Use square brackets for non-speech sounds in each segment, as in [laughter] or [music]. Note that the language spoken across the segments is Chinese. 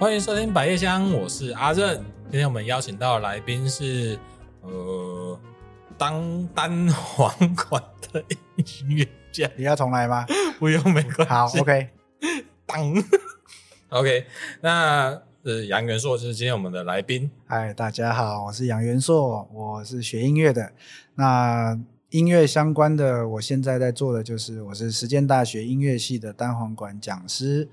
欢迎收听百叶香，我是阿任。今天我们邀请到的来宾是呃，当单簧管的音乐家。你要重来吗？[laughs] 不用，没关系。好，OK。当，[laughs] OK。那呃，杨元硕就是今天我们的来宾。嗨，大家好，我是杨元硕，我是学音乐的。那音乐相关的，我现在在做的就是，我是实践大学音乐系的单簧管讲师。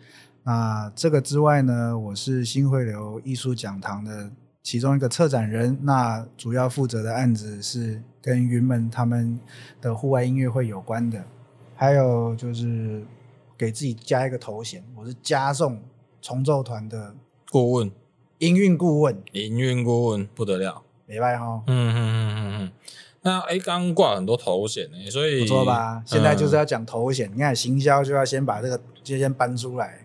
那这个之外呢，我是新汇流艺术讲堂的其中一个策展人。那主要负责的案子是跟云门他们的户外音乐会有关的。还有就是给自己加一个头衔，我是嘉颂重奏团的顾问，营运顾问，营运顾问不得了，没办哈。嗯嗯嗯嗯嗯。那哎，刚刚挂很多头衔呢，所以不错吧？现在就是要讲头衔，嗯、你看行销就要先把这个就先搬出来。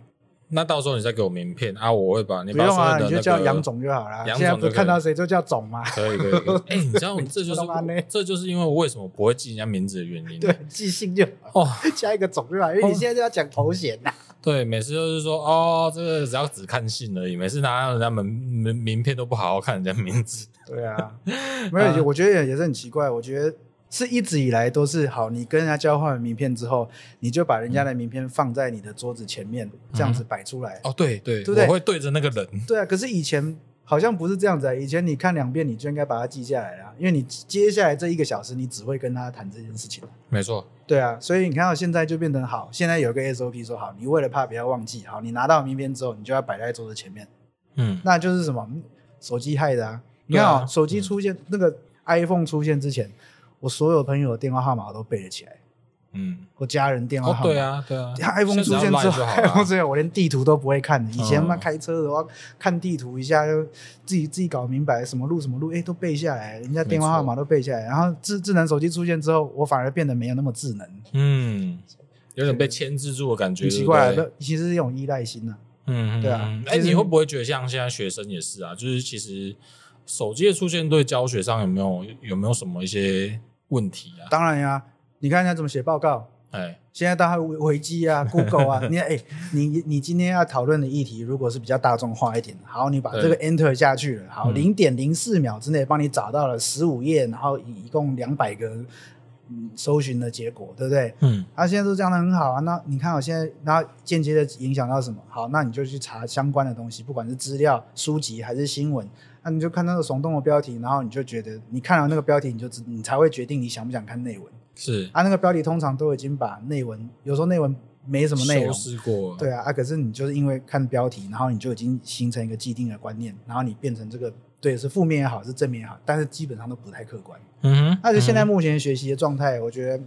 那到时候你再给我名片啊，我会把你不用啊，你就叫杨总就好了。杨总现在不看到谁就叫总嘛？可以可以。[laughs] 哎、欸，你知道这就是这就是因为我为什么不会记人家名字的原因。对，记性就好。哦，加一个总就好，因为你现在就要讲头衔呐。对，每次都是说哦，这个只要只看姓而已，每次拿到人家门名名片都不好好看人家名字。对啊，没有，[laughs] 我觉得也是很奇怪。我觉得是一直以来都是好，你跟人家交换名片之后，你就把人家的名片放在你的桌子前面，嗯、这样子摆出来。哦，对对，对不对？我会对着那个人。对啊，可是以前好像不是这样子啊。以前你看两遍，你就应该把它记下来啊，因为你接下来这一个小时，你只会跟他谈这件事情。没错。对啊，所以你看到现在就变成好。现在有个 SOP 说好，你为了怕不要忘记，好，你拿到名片之后，你就要摆在桌子前面。嗯，那就是什么？手机害的啊。你看啊，手机出现、嗯、那个 iPhone 出现之前，我所有朋友的电话号码我都背了起来。嗯，我家人电话号码、哦。对啊，对啊。iPhone 出现之后，iPhone 出现，我连地图都不会看的。以前嘛，开车的话看地图一下，就自己自己搞明白什么路什么路，哎，都背下来，人家电话号码都背下来。然后智智能手机出现之后，我反而变得没有那么智能。嗯，有点被牵制住的感觉。很奇怪，其实是一种依赖心呢、啊。嗯，对啊。哎，你会不会觉得像现在学生也是啊？就是其实。手机的出现对教学上有没有有没有什么一些问题啊？当然呀，你看人家怎么写报告，哎，现在大家维维基啊，[laughs] Google 啊，你看，哎，你你今天要讨论的议题，如果是比较大众化一点，好，你把这个 Enter 下去了，好，零点零四秒之内帮你找到了十五页，然后一共两百个搜寻的结果，对不对？嗯，他现在都讲的很好啊，那你看我现在，然后间接的影响到什么？好，那你就去查相关的东西，不管是资料、书籍还是新闻。那、啊、你就看那个耸动的标题，然后你就觉得你看了那个标题，你就知你才会决定你想不想看内文。是啊，那个标题通常都已经把内文，有时候内文没什么内容。对啊，啊，可是你就是因为看标题，然后你就已经形成一个既定的观念，然后你变成这个对是负面也好，是正面也好，但是基本上都不太客观。嗯哼，那就现在目前学习的状态，我觉得。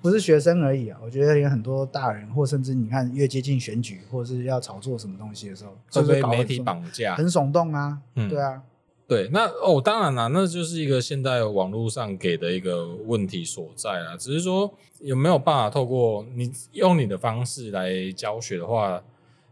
不是学生而已啊，我觉得连很多大人，或甚至你看越接近选举，或者是要炒作什么东西的时候，会被媒体绑架，很耸动啊。嗯，对啊，对，那哦，当然啦，那就是一个现在网络上给的一个问题所在啊。只是说有没有办法透过你用你的方式来教学的话。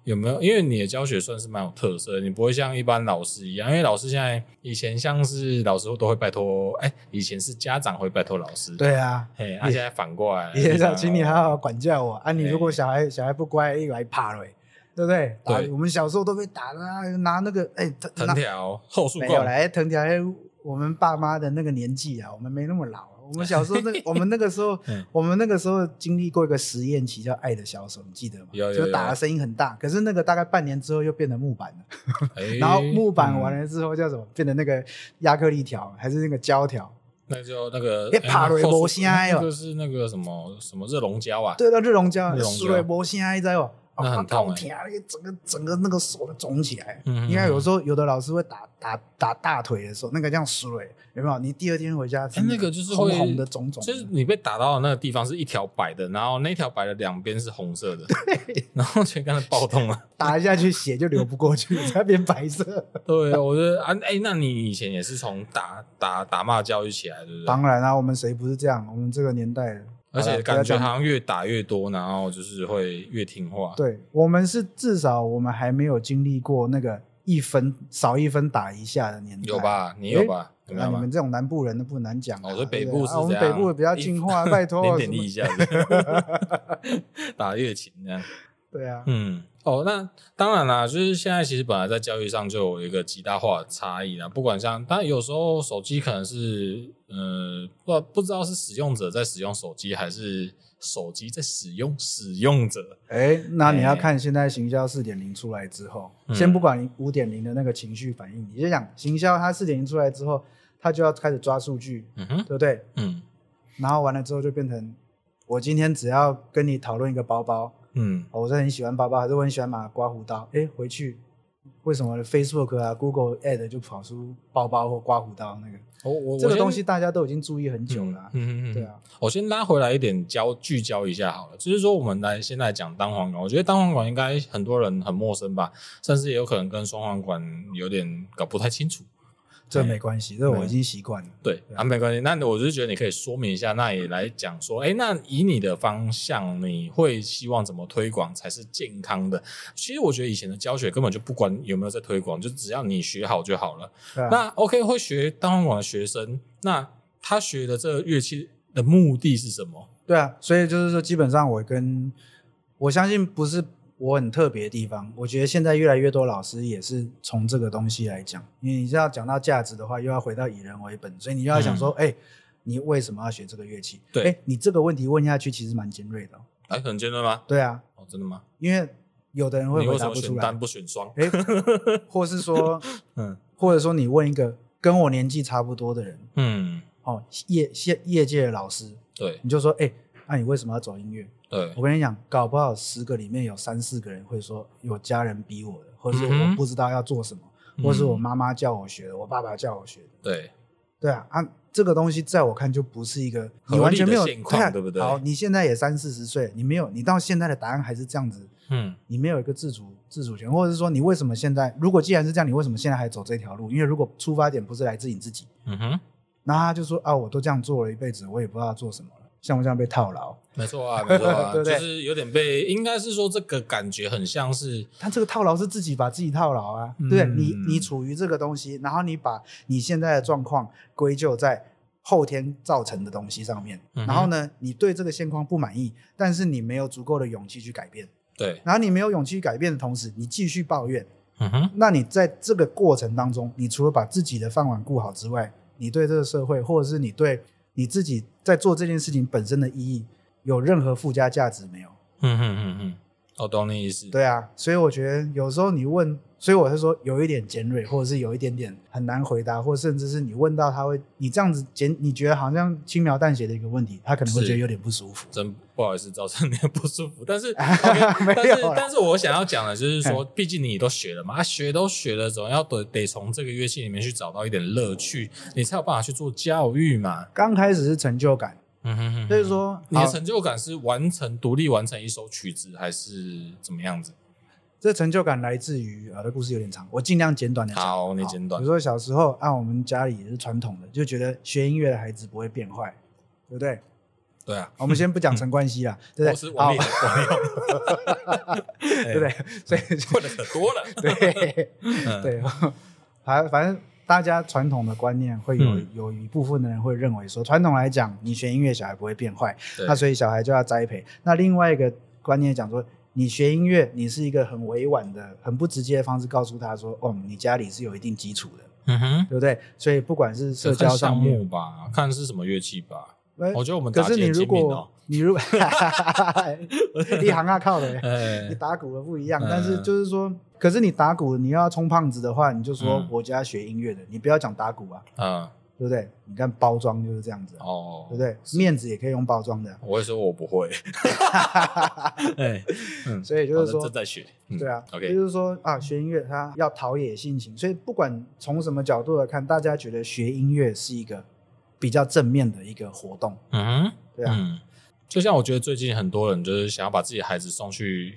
有没有？因为你的教学算是蛮有特色的，你不会像一般老师一样。因为老师现在以前像是老师都会拜托，哎，以前是家长会拜托老师。对啊，嘿，那现在反过来，以前要请你好好管教我啊！你如果小孩小孩不乖，又来怕了，对不对？对，我们小时候都被打的啊，拿那个哎藤条后束。没有来 [laughs] 藤条，我们爸妈的那个年纪啊，我们没那么老。我们小时候那，[laughs] 我们那个时候，我们那个时候经历过一个实验期，叫《爱的小手》，你记得吗？有有有。就打的声音很大，可是那个大概半年之后又变成木板了。[laughs] 然后木板完了之后叫什么？变成那个亚克力条，还是那个胶条？那就那个。别怕了，无声哦。就是那个什么什么热熔胶啊？对的，热熔胶，输了无声，知道不？那很痛，整个整个那个手都肿起来。嗯，应该有时候有的老师会打打打大腿的时候，那个这样水有没有？你第二天回家，那个就是红红的肿肿。就是你被打到的那个地方是一条白的，然后那条白的两边是红色的，对，然后全跟着爆痛了，[laughs] 打下去血就流不过去，才变白色。[laughs] 对，我觉得啊，哎，那你以前也是从打打打骂教育起来，对不对？当然啦，我们谁不是这样？我们这个年代。而且感觉好像越打越多，然后就是会越听话。对，我们是至少我们还没有经历过那个一分少一分打一下的年代。有吧？你有吧？那你们这种南部人都不难讲。哦，所以北部是这样。我们北部比较听话，[laughs] 拜托。点点一下。[laughs] 打越勤这样。对啊，嗯，哦，那当然啦，就是现在其实本来在教育上就有一个极大化的差异啦。不管像，当然有时候手机可能是，呃，不不知道是使用者在使用手机，还是手机在使用使用者。哎，那你要看现在行销四点零出来之后，欸、先不管五点零的那个情绪反应，你就想行销它四点零出来之后，它就要开始抓数据，嗯哼，对不对？嗯，然后完了之后就变成，我今天只要跟你讨论一个包包。嗯，我是很喜欢包包，还是我很喜欢买刮胡刀？哎，回去为什么 Facebook 啊、Google Ad 就跑出包包或刮胡刀那个？我我这个东西大家都已经注意很久了、啊。嗯嗯嗯，对啊。我先拉回来一点，焦聚焦一下好了。就是说，我们来先来讲单簧管，我觉得单簧管应该很多人很陌生吧，甚至也有可能跟双簧管有点搞不太清楚。这没关系，这我已经习惯了。对，啊，没关系。那我就是觉得你可以说明一下，那也来讲说，哎，那以你的方向，你会希望怎么推广才是健康的？其实我觉得以前的教学根本就不管有没有在推广，就只要你学好就好了。啊、那 OK，会学单簧管的学生，那他学的这个乐器的目的是什么？对啊，所以就是说，基本上我跟我相信不是。我很特别的地方，我觉得现在越来越多老师也是从这个东西来讲，因为你知道讲到价值的话，又要回到以人为本，所以你就要想说，哎、嗯欸，你为什么要学这个乐器？对，哎、欸，你这个问题问下去其实蛮尖锐的、哦。哎、欸，很尖锐吗？对啊。哦，真的吗？因为有的人会回答不出来。选单不选双？哎、[laughs] 欸，或是说，嗯，或者说你问一个跟我年纪差不多的人，嗯，哦，业业业界的老师，对，你就说，哎、欸，那、啊、你为什么要走音乐？对，我跟你讲，搞不好十个里面有三四个人会说有家人逼我的，或者是我不知道要做什么，嗯、或是我妈妈叫我学的，我爸爸叫我学的。对，对啊，啊，这个东西在我看就不是一个你完全没有现况，对不对？好，你现在也三四十岁，你没有，你到现在的答案还是这样子，嗯，你没有一个自主自主权，或者是说你为什么现在，如果既然是这样，你为什么现在还走这条路？因为如果出发点不是来自你自己，嗯哼，那他就说啊，我都这样做了一辈子，我也不知道做什么了。像不像被套牢？没错啊，[laughs] 没错啊，对对？就是有点被，应该是说这个感觉很像是他这个套牢是自己把自己套牢啊，嗯、对你你处于这个东西，然后你把你现在的状况归咎在后天造成的东西上面，嗯、然后呢，你对这个现况不满意，但是你没有足够的勇气去改变，对，然后你没有勇气改变的同时，你继续抱怨，嗯哼，那你在这个过程当中，你除了把自己的饭碗顾好之外，你对这个社会或者是你对。你自己在做这件事情本身的意义有任何附加价值没有？嗯嗯嗯嗯，我懂你意思。对啊，所以我觉得有时候你问，所以我是说有一点尖锐，或者是有一点点很难回答，或甚至是你问到他会，你这样子简，你觉得好像轻描淡写的一个问题，他可能会觉得有点不舒服。真不好意思，造成你的不舒服。但是，okay, 但是，但是我想要讲的就是说，毕竟你都学了嘛，啊，学都学了，总要得得从这个乐器里面去找到一点乐趣，你才有办法去做教育嘛。刚开始是成就感。嗯哼哼，所以说你的成就感是完成独立完成一首曲子，还是怎么样子？这成就感来自于啊，这故事有点长，我尽量简短的讲。好，你简短。比如说小时候啊，我们家里也是传统的，就觉得学音乐的孩子不会变坏，对不对？对啊。我们先不讲陈 [laughs] 冠希啦，对不对？好，[laughs] 对不对？所以 [laughs] 问的可多了。对，对，反反正。大家传统的观念会有有一部分的人会认为说，传统来讲，你学音乐小孩不会变坏，那所以小孩就要栽培。那另外一个观念讲说，你学音乐，你是一个很委婉的、很不直接的方式告诉他说，哦，你家里是有一定基础的，嗯哼，对不对？所以不管是社交项目吧，看是什么乐器吧。我觉得我们可是你如果你如果一行啊靠的，你打鼓的不一样，但是就是说。可是你打鼓，你要充胖子的话，你就说我家学音乐的，嗯、你不要讲打鼓啊，嗯，对不对？你看包装就是这样子，哦，对不对？面子也可以用包装的。我会说我不会，[laughs] [laughs] 所以就是说正在学，嗯、对啊，OK，就是说啊，学音乐它要陶冶性情，所以不管从什么角度来看，大家觉得学音乐是一个比较正面的一个活动，嗯，对啊，嗯，就像我觉得最近很多人就是想要把自己的孩子送去。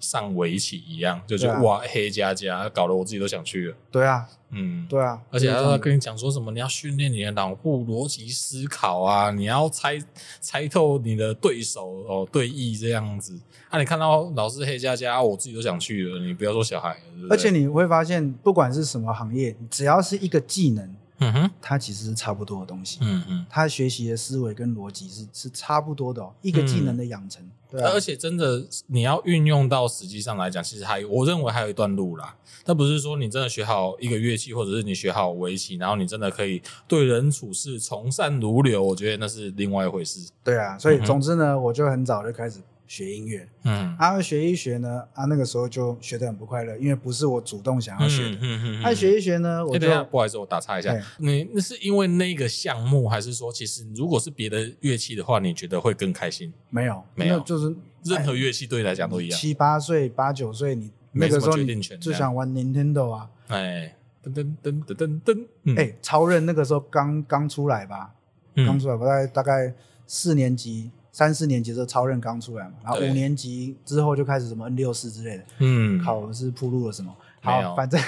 上围棋一样，就觉得、啊、哇黑加加，搞得我自己都想去了。对啊，嗯，对啊，而且他要跟你讲说什么，你要训练你的脑部逻辑思考啊，你要猜猜透你的对手哦对弈这样子。啊，你看到老师黑加加，我自己都想去了。你不要说小孩，对对，而且你会发现，不管是什么行业，只要是一个技能，嗯哼，它其实是差不多的东西。嗯嗯，他学习的思维跟逻辑是是差不多的哦，一个技能的养成。嗯对啊，而且真的你要运用到实际上来讲，其实还有我认为还有一段路啦。那不是说你真的学好一个乐器，或者是你学好围棋，然后你真的可以对人处事从善如流，我觉得那是另外一回事。对啊，所以总之呢，嗯、我就很早就开始。学音乐，嗯，啊，学一学呢，啊，那个时候就学得很不快乐，因为不是我主动想要学的。嗯嗯嗯。啊，学一学呢，我就不好意思，我打岔一下，你那是因为那个项目，还是说，其实如果是别的乐器的话，你觉得会更开心？没有，没有，就是任何乐器对你来讲都一样。七八岁、八九岁，你那个时候你就想玩 Nintendo 啊？哎，噔噔噔噔噔噔，哎，超人那个时候刚刚出来吧，刚出来，大概大概四年级。三四年级的时候，超任刚出来嘛，然后五年级之后就开始什么 N 六四之类的，嗯，考是铺路了什么？好，反正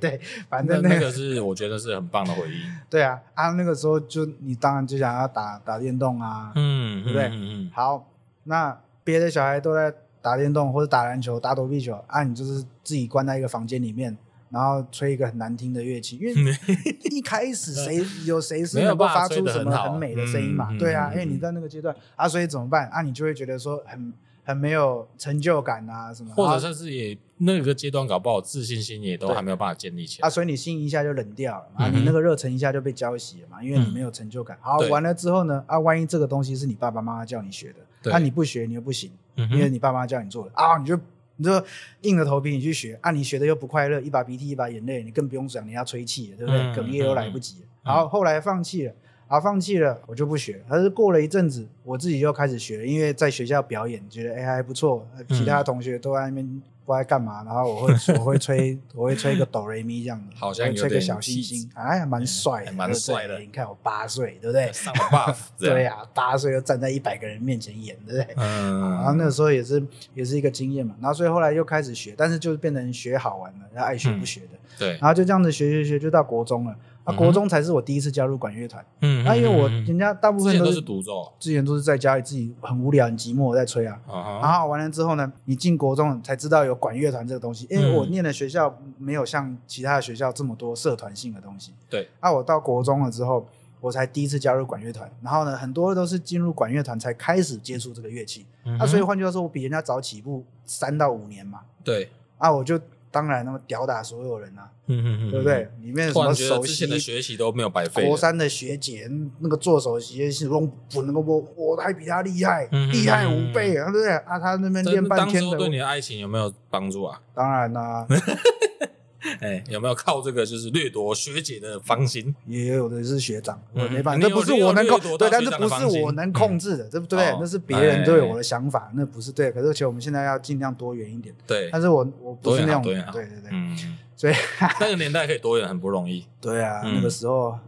对，反正那个是我觉得是很棒的回忆。对啊，啊，那个时候就你当然就想要打打电动啊，嗯，对不对？嗯，好，那别的小孩都在打电动或者打篮球、打躲避球，啊，你就是自己关在一个房间里面。然后吹一个很难听的乐器，因为 [laughs] 一开始 [laughs] 谁有谁是能够发出什么很美的声音嘛？对啊，因为你在那个阶段啊，所以怎么办啊？你就会觉得说很很没有成就感啊，什么？或者甚至也那个阶段搞不好自信心也都还没有办法建立起来啊，所以你心一下就冷掉了嘛，你那个热忱一下就被浇熄了嘛，因为你没有成就感。好，完了之后呢？啊，万一这个东西是你爸爸妈妈叫你学的，啊，你不学你又不行，因为你爸妈叫你做的啊，你就。你就硬着头皮你去学啊，你学的又不快乐，一把鼻涕一把眼泪，你更不用讲你要吹气了，对不对？嗯、哽咽都来不及。然后、嗯、后来放弃了，啊，放弃了，我就不学。但是过了一阵子，我自己就开始学了，因为在学校表演，觉得哎还不错，其他同学都在那边。不知道干嘛，然后我会 [laughs] 我会吹我会吹一个哆来咪这样子，好像有吹个小星星，哎，蛮帅的，蛮帅的。你看我八岁，对不对？[laughs] 上 buff，[laughs] 对呀，八岁就站在一百个人面前演，对不对？嗯。然后那个时候也是也是一个经验嘛，然后所以后来又开始学，但是就是变成学好玩了，然后爱学不学的。对。然后就这样子学学学，就到国中了。啊，国中才是我第一次加入管乐团。嗯，那因为我人家大部分都是独奏，之前都是在家里自己很无聊、很寂寞在吹啊。然后完了之后呢，你进国中才知道有管乐团这个东西，因为我念的学校没有像其他的学校这么多社团性的东西。对。啊，我到国中了之后，我才第一次加入管乐团。然后呢，很多都是进入管乐团才开始接触这个乐器。啊，所以换句话说，我比人家早起步三到五年嘛。对。啊，我就。当然，那么吊打所有人啊，对不对？里面什么首席的学习都没有白费。国三的学姐，那个做首席是用不能够我，我还比他厉害，厉害五倍啊，对不对？啊，他那边练半天的。对你的爱情有没有帮助啊？当然啦。[laughs] 哎，有没有靠这个就是掠夺学姐的芳心？也有的是学长，我没办法，这不是我能控，对，但是不是我能控制的，对不对？那是别人对我的想法，那不是对。可是，而且我们现在要尽量多元一点，对。但是我我不是那种，对对对，嗯。所以那个年代可以多元很不容易。对啊，那个时候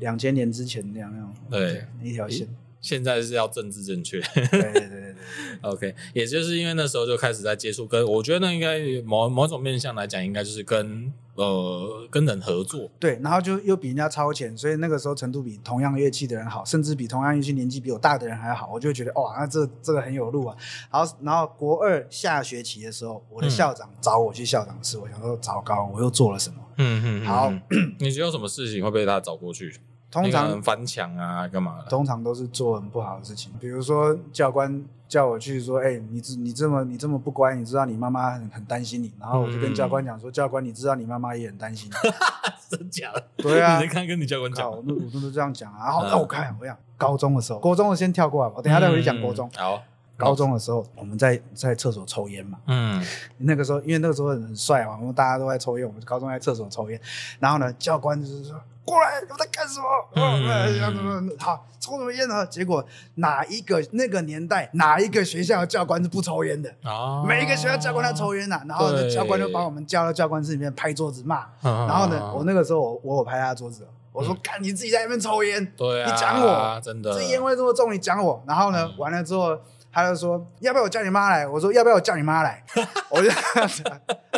两千年之前那样那种，对，一条线。现在是要政治正确，对对对对，[laughs] OK，也就是因为那时候就开始在接触，跟我觉得那应该某某种面向来讲，应该就是跟呃跟人合作，对，然后就又比人家超前，所以那个时候程度比同样乐器的人好，甚至比同样乐器年纪比我大的人还好，我就觉得哇，那这这个很有路啊。然后然后国二下学期的时候，我的校长找我去校长室，我想说糟糕，我又做了什么？嗯嗯，好，[coughs] 你觉得有什么事情会被他找过去？通常翻墙啊，干嘛的？通常都是做很不好的事情，比如说教官叫我去说：“哎，你你这么你这么不乖，你知道你妈妈很很担心你。”然后我就跟教官讲说：“教官，你知道你妈妈也很担心你。[laughs] ”真假的？对啊，你看跟你教官讲，我都我都这样讲啊。然后那我看我讲高中的时候，国中我先跳过来，我等下再回去讲国中。好，高中的时候我们在在厕所抽烟嘛。嗯。那个时候因为那个时候很帅嘛，我们大家都在抽烟，我们高中在厕所抽烟。然后呢，教官就是说。过来，我在干什么？嗯，好，抽什么烟呢？结果哪一个那个年代，哪一个学校的教官是不抽烟的？啊，每一个学校教官都抽烟呐。然后呢，教官就把我们叫到教官室里面拍桌子骂。然后呢，我那个时候我我有拍他桌子，我说：“看你自己在那边抽烟，对啊，你讲我，真的，这烟味这么重，你讲我。”然后呢，完了之后。他就说：“要不要我叫你妈来？”我说：“要不要我叫你妈来？” [laughs] 我就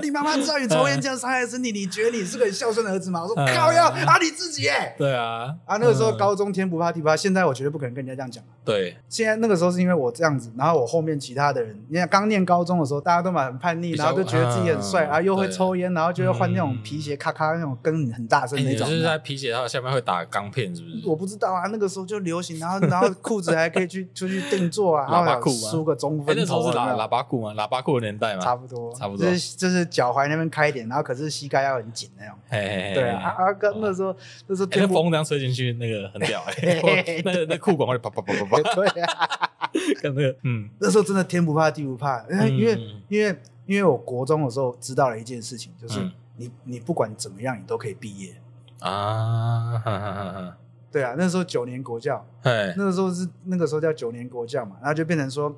你妈妈知道你抽烟这样伤害身体，你觉得你是个很孝顺的儿子吗？我说：“靠要，啊你自己耶。”对啊，啊那个时候高中天不怕地不怕，现在我绝对不可能跟人家这样讲。对，现在那个时候是因为我这样子，然后我后面其他的人，你看刚念高中的时候，大家都蛮很叛逆，然后就觉得自己很帅，然后又会抽烟，然后就会换那种皮鞋，咔咔那种跟很大声那种。就是在皮鞋它下面会打钢片，是不是？我不知道啊，那个时候就流行，然后然后裤子还可以去出去定做啊，然后梳个中分头，那时候是喇喇叭裤嘛？喇叭裤的年代嘛？差不多，差不多，就是就是脚踝那边开一点，然后可是膝盖要很紧那种。嘿嘿嘿对啊，阿哥那时候那时候天风这样吹进去，那个很屌 [laughs] [laughs] 哎，那那裤管会啪啪啪啪啪。对啊，[laughs] 跟那个嗯，那时候真的天不怕地不怕，因为因为因为因为我国中的时候知道了一件事情，就是你你不管怎么样，你都可以毕业。啊。对啊，那时候九年国教，那个时候是那个时候叫九年国教嘛，然后就变成说，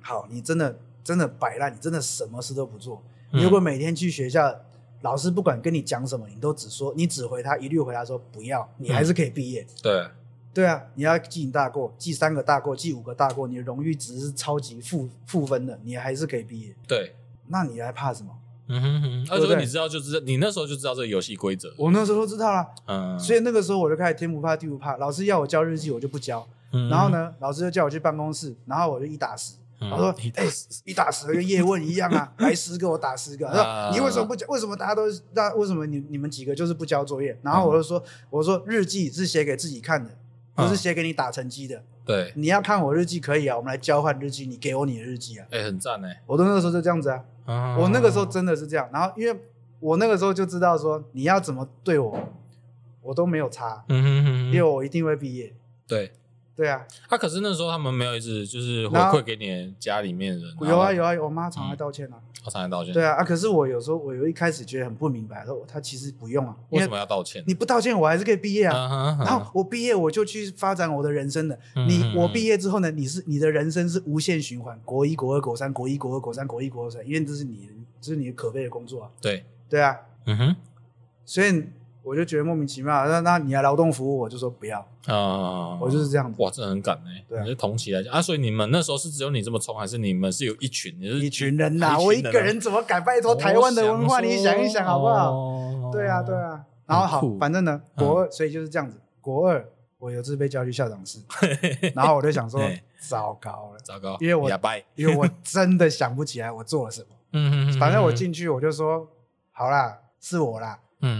好，你真的真的摆烂，你真的什么事都不做。你如果每天去学校，老师不管跟你讲什么，你都只说，你只回他一律回答说不要，你还是可以毕业。对，对啊，你要记大过，记三个大过，记五个大过，你的荣誉值是超级负负分的，你还是可以毕业。对，那你还怕什么？嗯哼哼，而且你知道，就知道你那时候就知道这个游戏规则。我那时候都知道了，嗯，所以那个时候我就开始天不怕地不怕，老师要我交日记，我就不交。然后呢，老师就叫我去办公室，然后我就一打十。他说：“哎，一打十跟叶问一样啊，[laughs] 来十个我打十个。”他说：“你为什么不交？为什么大家都那为什么你你们几个就是不交作业？”然后我就说：“我说日记是写给自己看的，不是写给你打成绩的。对，你要看我日记可以啊，我们来交换日记，你给我你的日记啊。”哎，很赞哎，我都那个时候就这样子啊。我那个时候真的是这样，然后因为我那个时候就知道说你要怎么对我，我都没有差，嗯哼哼，因为我一定会毕业。对，对啊。他可是那时候他们没有一直就是回馈给你家里面人。有啊有啊，我妈常来道歉啊。我常来道歉。对啊啊！可是我有时候我有一开始觉得很不明白，说他其实不用啊。为什么要道歉？你不道歉，我还是可以毕业啊。然后我毕业我就去发展我的人生的。你我毕业之后呢？你是你的人生是无限循环，国一国二国三，国一国二国三，国一国二三，因为这是你。这是你可悲的工作啊！对对啊，嗯哼，所以我就觉得莫名其妙。那那你来劳动服务，我就说不要啊，我就是这样子。哇，这很敢哎！对啊，你是同期来讲啊，所以你们那时候是只有你这么冲，还是你们是有一群？你是一群人呐，我一个人怎么敢？拜托台湾的文化，你想一想好不好？对啊，对啊。然后好，反正呢，国二，所以就是这样子。国二，我有次被叫去校长室，然后我就想说，[laughs] 糟糕了，糟糕，因为我因为我 [laughs] 真的想不起来我做了什么。嗯嗯，反正我进去我就说好啦，是我啦。嗯，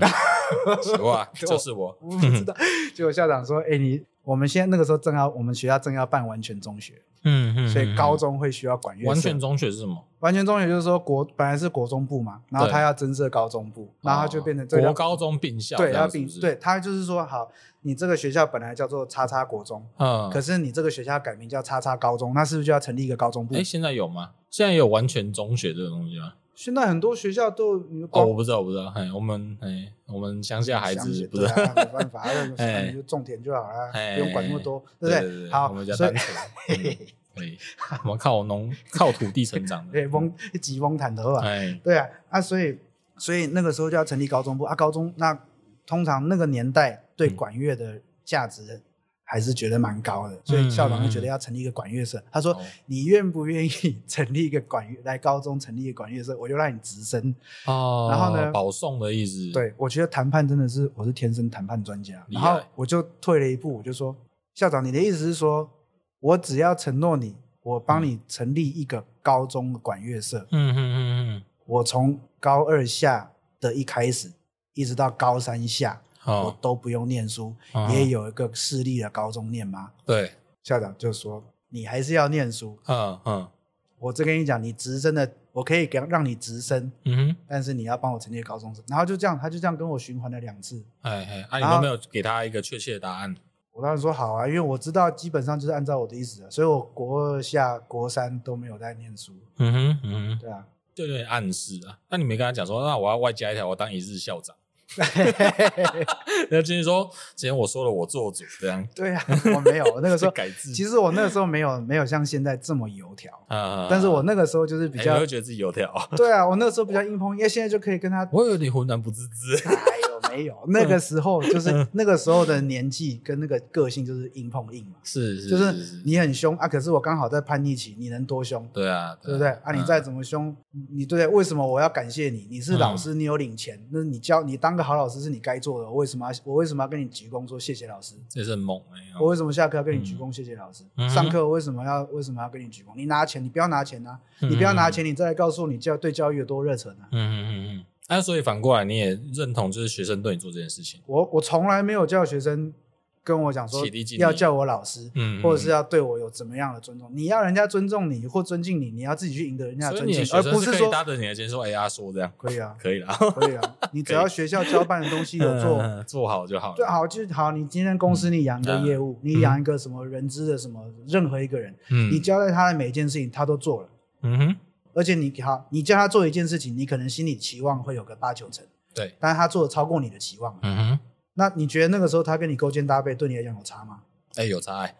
[laughs] 是我，[laughs] 就是我。我不知道，结果校长说：“哎，你我们现在那个时候正要，我们学校正要办完全中学。嗯嗯，所以高中会需要管乐社。完全中学是什么？完全中学就是说国本来是国中部嘛，然后他要增设高中部，然后他就变成国高中并校。对，要并。对，他就是说好，你这个学校本来叫做叉叉国中，嗯，可是你这个学校改名叫叉叉高中，那是不是就要成立一个高中部？哎，现在有吗？现在有完全中学这个东西吗？现在很多学校都哦，我不知道，我不知道。哎，我们哎，我们乡下孩子不知道，没办法，[laughs] 你就种田就好了，不用管那么多，对不对？好，我们家单纯，[laughs] 可以，我们靠农靠土地成长的，[laughs] 对，翁几翁坦德啊，对啊，啊，所以所以那个时候就要成立高中部啊，高中那通常那个年代对管乐的价值。还是觉得蛮高的，所以校长就觉得要成立一个管乐社。他说：“你愿不愿意 [laughs] 成立一个管乐？来高中成立一个管乐社，我就让你直升。”哦，然后呢？保送的意思。对，我觉得谈判真的是，我是天生谈判专家。然后我就退了一步，我就说：“校长，你的意思是说，我只要承诺你，我帮你成立一个高中的管乐社。嗯嗯嗯嗯，我从高二下的一开始，一直到高三下。”我都不用念书，也有一个私立的高中念吗？对，校长就说你还是要念书。嗯嗯，我这跟你讲，你直升的，我可以给让你直升。嗯哼，但是你要帮我成立高中生。然后就这样，他就这样跟我循环了两次。哎哎，你都没有给他一个确切的答案。我当时说好啊，因为我知道基本上就是按照我的意思，所以我国二下国三都没有在念书。嗯哼嗯哼，对啊，就有点暗示啊。那你没跟他讲说，那我要外加一条，我当一日校长。然后今天说，今天我说了，我做主这样。对啊，我没有那个时候。[laughs] 其实我那个时候没有没有像现在这么油条啊。但是我那个时候就是比较，你会觉得自己油条。对啊，我那个时候比较硬碰，因为现在就可以跟他。我有点浑然不自知。[laughs] 没有，那个时候就是那个时候的年纪跟那个个性就是硬碰硬嘛，是是，就是你很凶啊，可是我刚好在叛逆期，你能多凶？对啊，对不对？啊，你再怎么凶，你对，为什么我要感谢你？你是老师，你有领钱，那你教你当个好老师是你该做的，我为什么要我为什么要跟你鞠躬说谢谢老师？这是很猛哎！我为什么下课要跟你鞠躬谢谢老师？上课为什么要为什么要跟你鞠躬？你拿钱，你不要拿钱啊！你不要拿钱，你再来告诉我你教对教育有多热忱啊！嗯嗯嗯嗯。那、啊、所以反过来，你也认同就是学生对你做这件事情？我我从来没有叫学生跟我讲说要叫我老师，嗯，或者是要对我有怎么样的尊重。你要人家尊重你或尊敬你，你要自己去赢得人家的尊敬，而不是说搭着你的肩说哎呀说这样可以啊，可以啦，可以啊。[laughs] 你只要学校交办的东西有 [laughs] 做做好就好，对，好就好。你今天公司你养一个业务，你养一个什么人资的什么任何一个人，嗯，你交代他的每一件事情他都做了，嗯哼。而且你好，你叫他做一件事情，你可能心里期望会有个八九成，对，但是他做的超过你的期望，嗯哼。那你觉得那个时候他跟你勾肩搭背，对你来讲有差吗？哎、欸，[laughs] [laughs] 有差哎、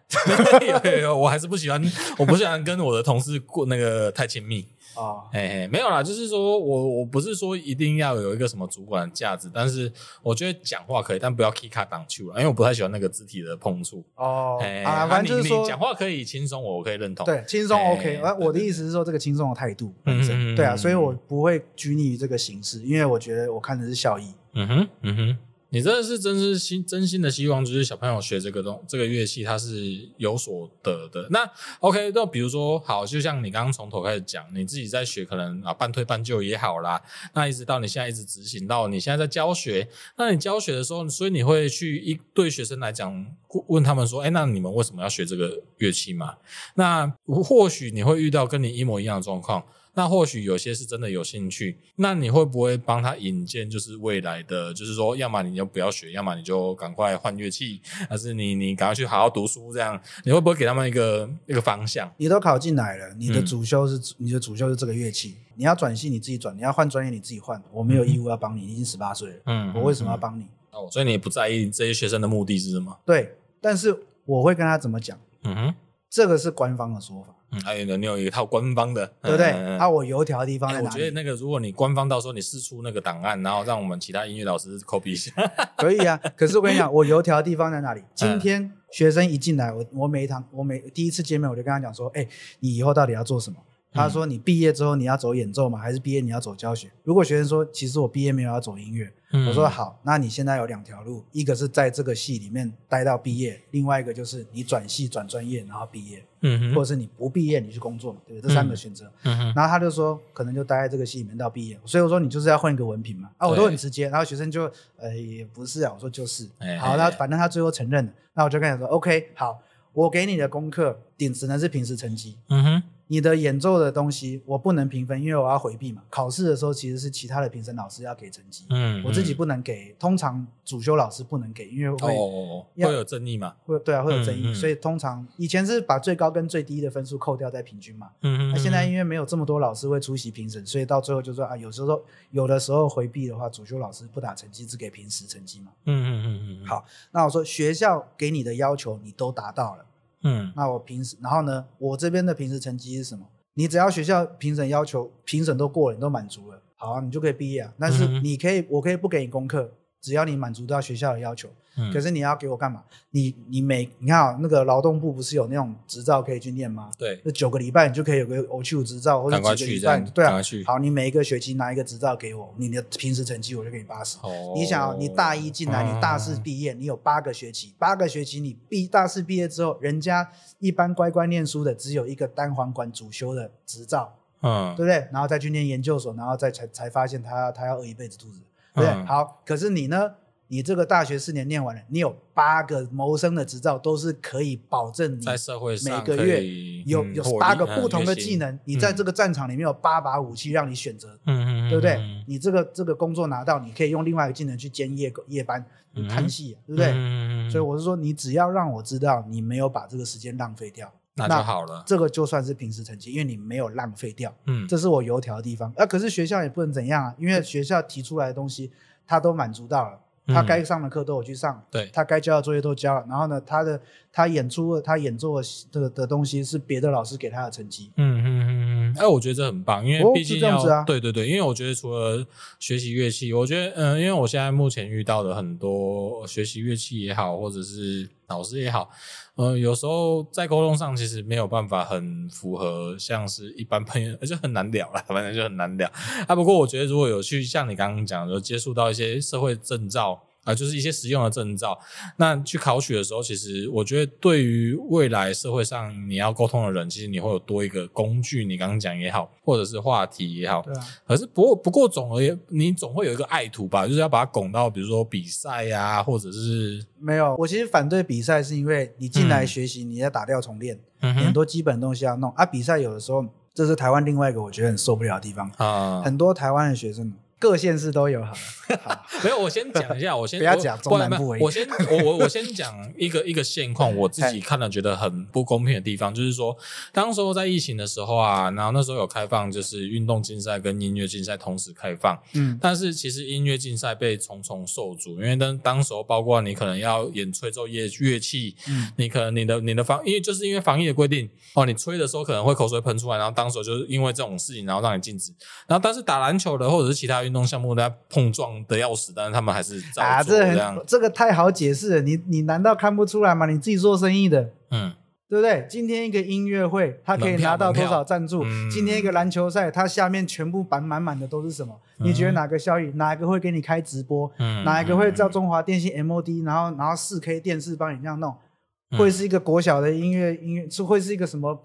欸，有有有，我还是不喜欢，我不喜欢跟我的同事过那个太亲密啊。嘿嘿，没有啦，就是说我我不是说一定要有一个什么主管的架子，但是我觉得讲话可以，但不要 k 卡挡球了，因为我不太喜欢那个肢体的碰触。哦，哎、反正就是说讲话可以轻松，我可以认同。对，轻松 OK。而我的意思是说，这个轻松的态度本身，嗯、对啊，所以我不会拘泥于这个形式，因为我觉得我看的是效益。嗯哼，嗯哼。你真的是真是心真心的希望，就是小朋友学这个东这个乐器，他是有所得的。那 OK，那比如说好，就像你刚刚从头开始讲，你自己在学，可能啊半推半就也好啦。那一直到你现在一直执行到你现在在教学，那你教学的时候，所以你会去一对学生来讲，问他们说，哎，那你们为什么要学这个乐器嘛？那或许你会遇到跟你一模一样的状况。那或许有些是真的有兴趣，那你会不会帮他引荐？就是未来的，就是说，要么你就不要学，要么你就赶快换乐器，还是你你赶快去好好读书？这样你会不会给他们一个一个方向？你都考进来了，你的主修是、嗯、你的主修是这个乐器，你要转系你自己转，你要换专业你自己换，我没有义务要帮你，你已经十八岁了，嗯，我为什么要帮你？哦，所以你不在意这些学生的目的是什么？对，但是我会跟他怎么讲？嗯哼，这个是官方的说法。嗯，还有呢，你有一套官方的，对不对？啊，我油条的地方在哪里？我觉得那个，如果你官方到时候你试出那个档案，然后让我们其他音乐老师 copy 一下，[laughs] 可以啊。可是我跟你讲，[laughs] 我油条的地方在哪里？今天学生一进来，我我每一堂，我每第一次见面，我就跟他讲说，哎，你以后到底要做什么？他说：“你毕业之后你要走演奏吗？还是毕业你要走教学？”如果学生说：“其实我毕业没有要走音乐。”我说：“好，那你现在有两条路，一个是在这个系里面待到毕业，另外一个就是你转系转专业然后毕业，嗯哼，或者是你不毕业你去工作嘛，对不对？这三个选择。嗯，然后他就说可能就待在这个系里面到毕业。所以我说你就是要换一个文凭嘛。啊，我都很直接。然后学生就呃也不是啊，我说就是。好，那反正他最后承认了。那我就跟他说：“OK，好，我给你的功课顶只能是平时成绩。”嗯哼。你的演奏的东西我不能评分，因为我要回避嘛。考试的时候其实是其他的评审老师要给成绩，嗯，我自己不能给。通常主修老师不能给，因为会哦会有争议嘛，会对啊会有争议，所以通常以前是把最高跟最低的分数扣掉再平均嘛，嗯嗯。那现在因为没有这么多老师会出席评审，所以到最后就说啊，有时候有的时候回避的话，主修老师不打成绩，只给平时成绩嘛，嗯嗯嗯嗯。好，那我说学校给你的要求你都达到了。嗯，那我平时，然后呢，我这边的平时成绩是什么？你只要学校评审要求，评审都过了，你都满足了，好啊，你就可以毕业啊。但是你可以，嗯、我可以不给你功课。只要你满足到学校的要求，嗯，可是你要给我干嘛？你你每你看啊，那个劳动部不是有那种执照可以去念吗？对，那九个礼拜你就可以有个 OQ 执照，或者几个礼拜，对啊，好，你每一个学期拿一个执照给我，你的平时成绩我就给你八十。哦，你想啊，你大一进来，你大四毕业，你有八个学期，八个学期你毕大四毕业之后，人家一般乖乖念书的只有一个单簧管主修的执照，嗯，对不对？然后再去念研究所，然后再才才发现他他要饿一辈子肚子。对，嗯、好，可是你呢？你这个大学四年念完了，你有八个谋生的执照，都是可以保证你在社会上每个月有有八个不同的技能。你在这个战场里面有八把武器让你选择，嗯嗯，对不对？你这个这个工作拿到，你可以用另外一个技能去兼夜夜班，看戏，对不对？所以我是说，你只要让我知道你没有把这个时间浪费掉，那就好了。这个就算是平时成绩，因为你没有浪费掉。嗯，这是我油条的地方。啊，可是学校也不能怎样啊，因为学校提出来的东西，他都满足到了。他该上的课都有去上，对，他该交的作业都交了。然后呢，他的他演出他演奏的的东西是别的老师给他的成绩。嗯嗯嗯嗯。哎，我觉得这很棒，因为毕竟要、哦、这样子啊。对对对，因为我觉得除了学习乐器，我觉得嗯，因为我现在目前遇到的很多学习乐器也好，或者是老师也好，嗯，有时候在沟通上其实没有办法很符合，像是一般朋友，而且很难聊了，[laughs] 反正就很难聊。啊，不过我觉得如果有去像你刚刚讲的，接触到一些社会证照。啊、呃，就是一些实用的证照。那去考取的时候，其实我觉得对于未来社会上你要沟通的人，其实你会有多一个工具。你刚刚讲也好，或者是话题也好，对啊。可是不过不过总而言，你总会有一个爱徒吧，就是要把它拱到比如说比赛呀、啊，或者是没有。我其实反对比赛，是因为你进来学习，你要打掉重练，嗯、很多基本东西要弄啊。比赛有的时候，这是台湾另外一个我觉得很受不了的地方啊。很多台湾的学生。各县市都有好，好，没有，我先讲一下，[laughs] 我先不要讲中南部，我先我我我先讲一个 [laughs] 一个现况，我自己看了觉得很不公平的地方，就是说，当时候在疫情的时候啊，然后那时候有开放，就是运动竞赛跟音乐竞赛同时开放，嗯，但是其实音乐竞赛被重重受阻，因为当当时候包括你可能要演吹奏乐乐器，嗯，你可能你的你的防，因为就是因为防疫的规定，哦，你吹的时候可能会口水喷出来，然后当时候就是因为这种事情，然后让你禁止，然后但是打篮球的或者是其他。运动项目在碰撞的要死，但是他们还是照做这样。啊，这这个太好解释了，你你难道看不出来吗？你自己做生意的，嗯，对不对？今天一个音乐会，他可以拿到多少赞助？今天一个篮球赛，它下面全部板满满的都是什么？嗯、你觉得哪个效益？哪一个会给你开直播？嗯、哪一个会叫中华电信 MOD，然后然后四 K 电视帮你这样弄？嗯、会是一个国小的音乐音乐，是会是一个什么？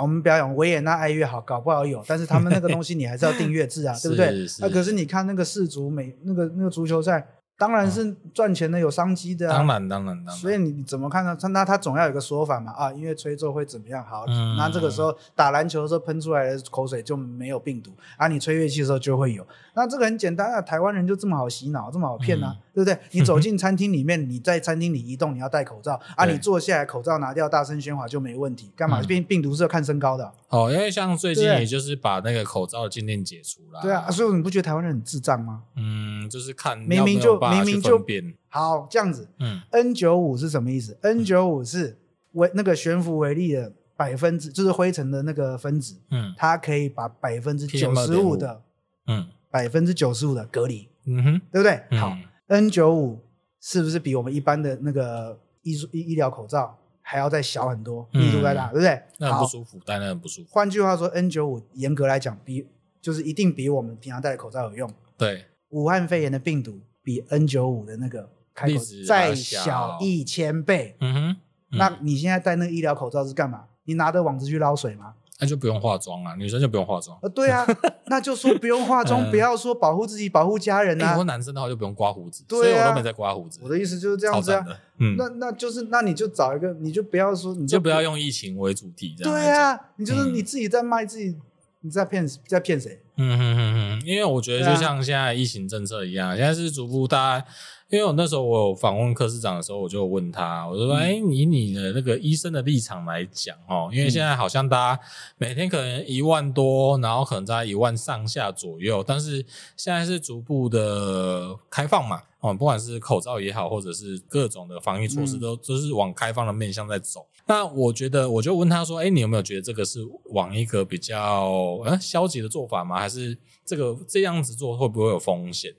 我们表演维也纳爱乐好，搞不好有，但是他们那个东西你还是要订阅制啊，[laughs] 对不对？那、啊、可是你看那个世足美那个那个足球赛。当然是赚钱的，有商机的、啊。当然，当然，当然。所以你怎么看呢？他那他总要有个说法嘛啊，因为吹奏会怎么样？好，嗯、那这个时候打篮球的时候喷出来的口水就没有病毒啊，你吹乐器的时候就会有。那这个很简单啊，台湾人就这么好洗脑，这么好骗啊，嗯、对不对？你走进 [laughs] 餐厅里面，你在餐厅里移动，你要戴口罩啊，你坐下来口罩拿掉，大声喧哗就没问题。干嘛？病病毒是要看身高的、啊。哦，因为像最近也就是把那个口罩的禁令解除了。对啊，所以你不觉得台湾人很智障吗？嗯，就是看明明就。明明就好这样子，嗯，N 九五是什么意思？N 九五是为那个悬浮微粒的百分之，就是灰尘的那个分子，嗯，它可以把百分之九十五的，嗯，百分之九十五的隔离，嗯哼，对不对？嗯、好，N 九五是不是比我们一般的那个医医医疗口罩还要再小很多，密度再大，对不对？那很不舒服，戴那很不舒服。换句话说，N 九五严格来讲，比就是一定比我们平常戴的口罩有用。对，武汉肺炎的病毒。比 N 九五的那个开口再小一千倍。嗯哼，那你现在戴那个医疗口罩是干嘛？你拿着网子去捞水吗？那就不用化妆啊，女生就不用化妆。呃，对啊，[laughs] 那就说不用化妆，不要说保护自己、保护家人啊。很多男生的话就不用刮胡子，所以我都没在刮胡子。我的意思就是这样子啊。嗯，那那就是那你就找一个，你就不要说，你就不要用疫情为主题这样。对啊，你就是你自己在卖自己，你在骗在骗谁？嗯哼哼哼，因为我觉得就像现在疫情政策一样，现在是逐步大家。因为我那时候我有访问柯市长的时候，我就问他，我就说：“哎，以你的那个医生的立场来讲，哦，因为现在好像大家每天可能一万多，然后可能在一万上下左右，但是现在是逐步的开放嘛，哦，不管是口罩也好，或者是各种的防疫措施，都都是往开放的面向在走。那我觉得，我就问他说：，哎，你有没有觉得这个是往一个比较呃消极的做法吗？还是这个这样子做会不会有风险？”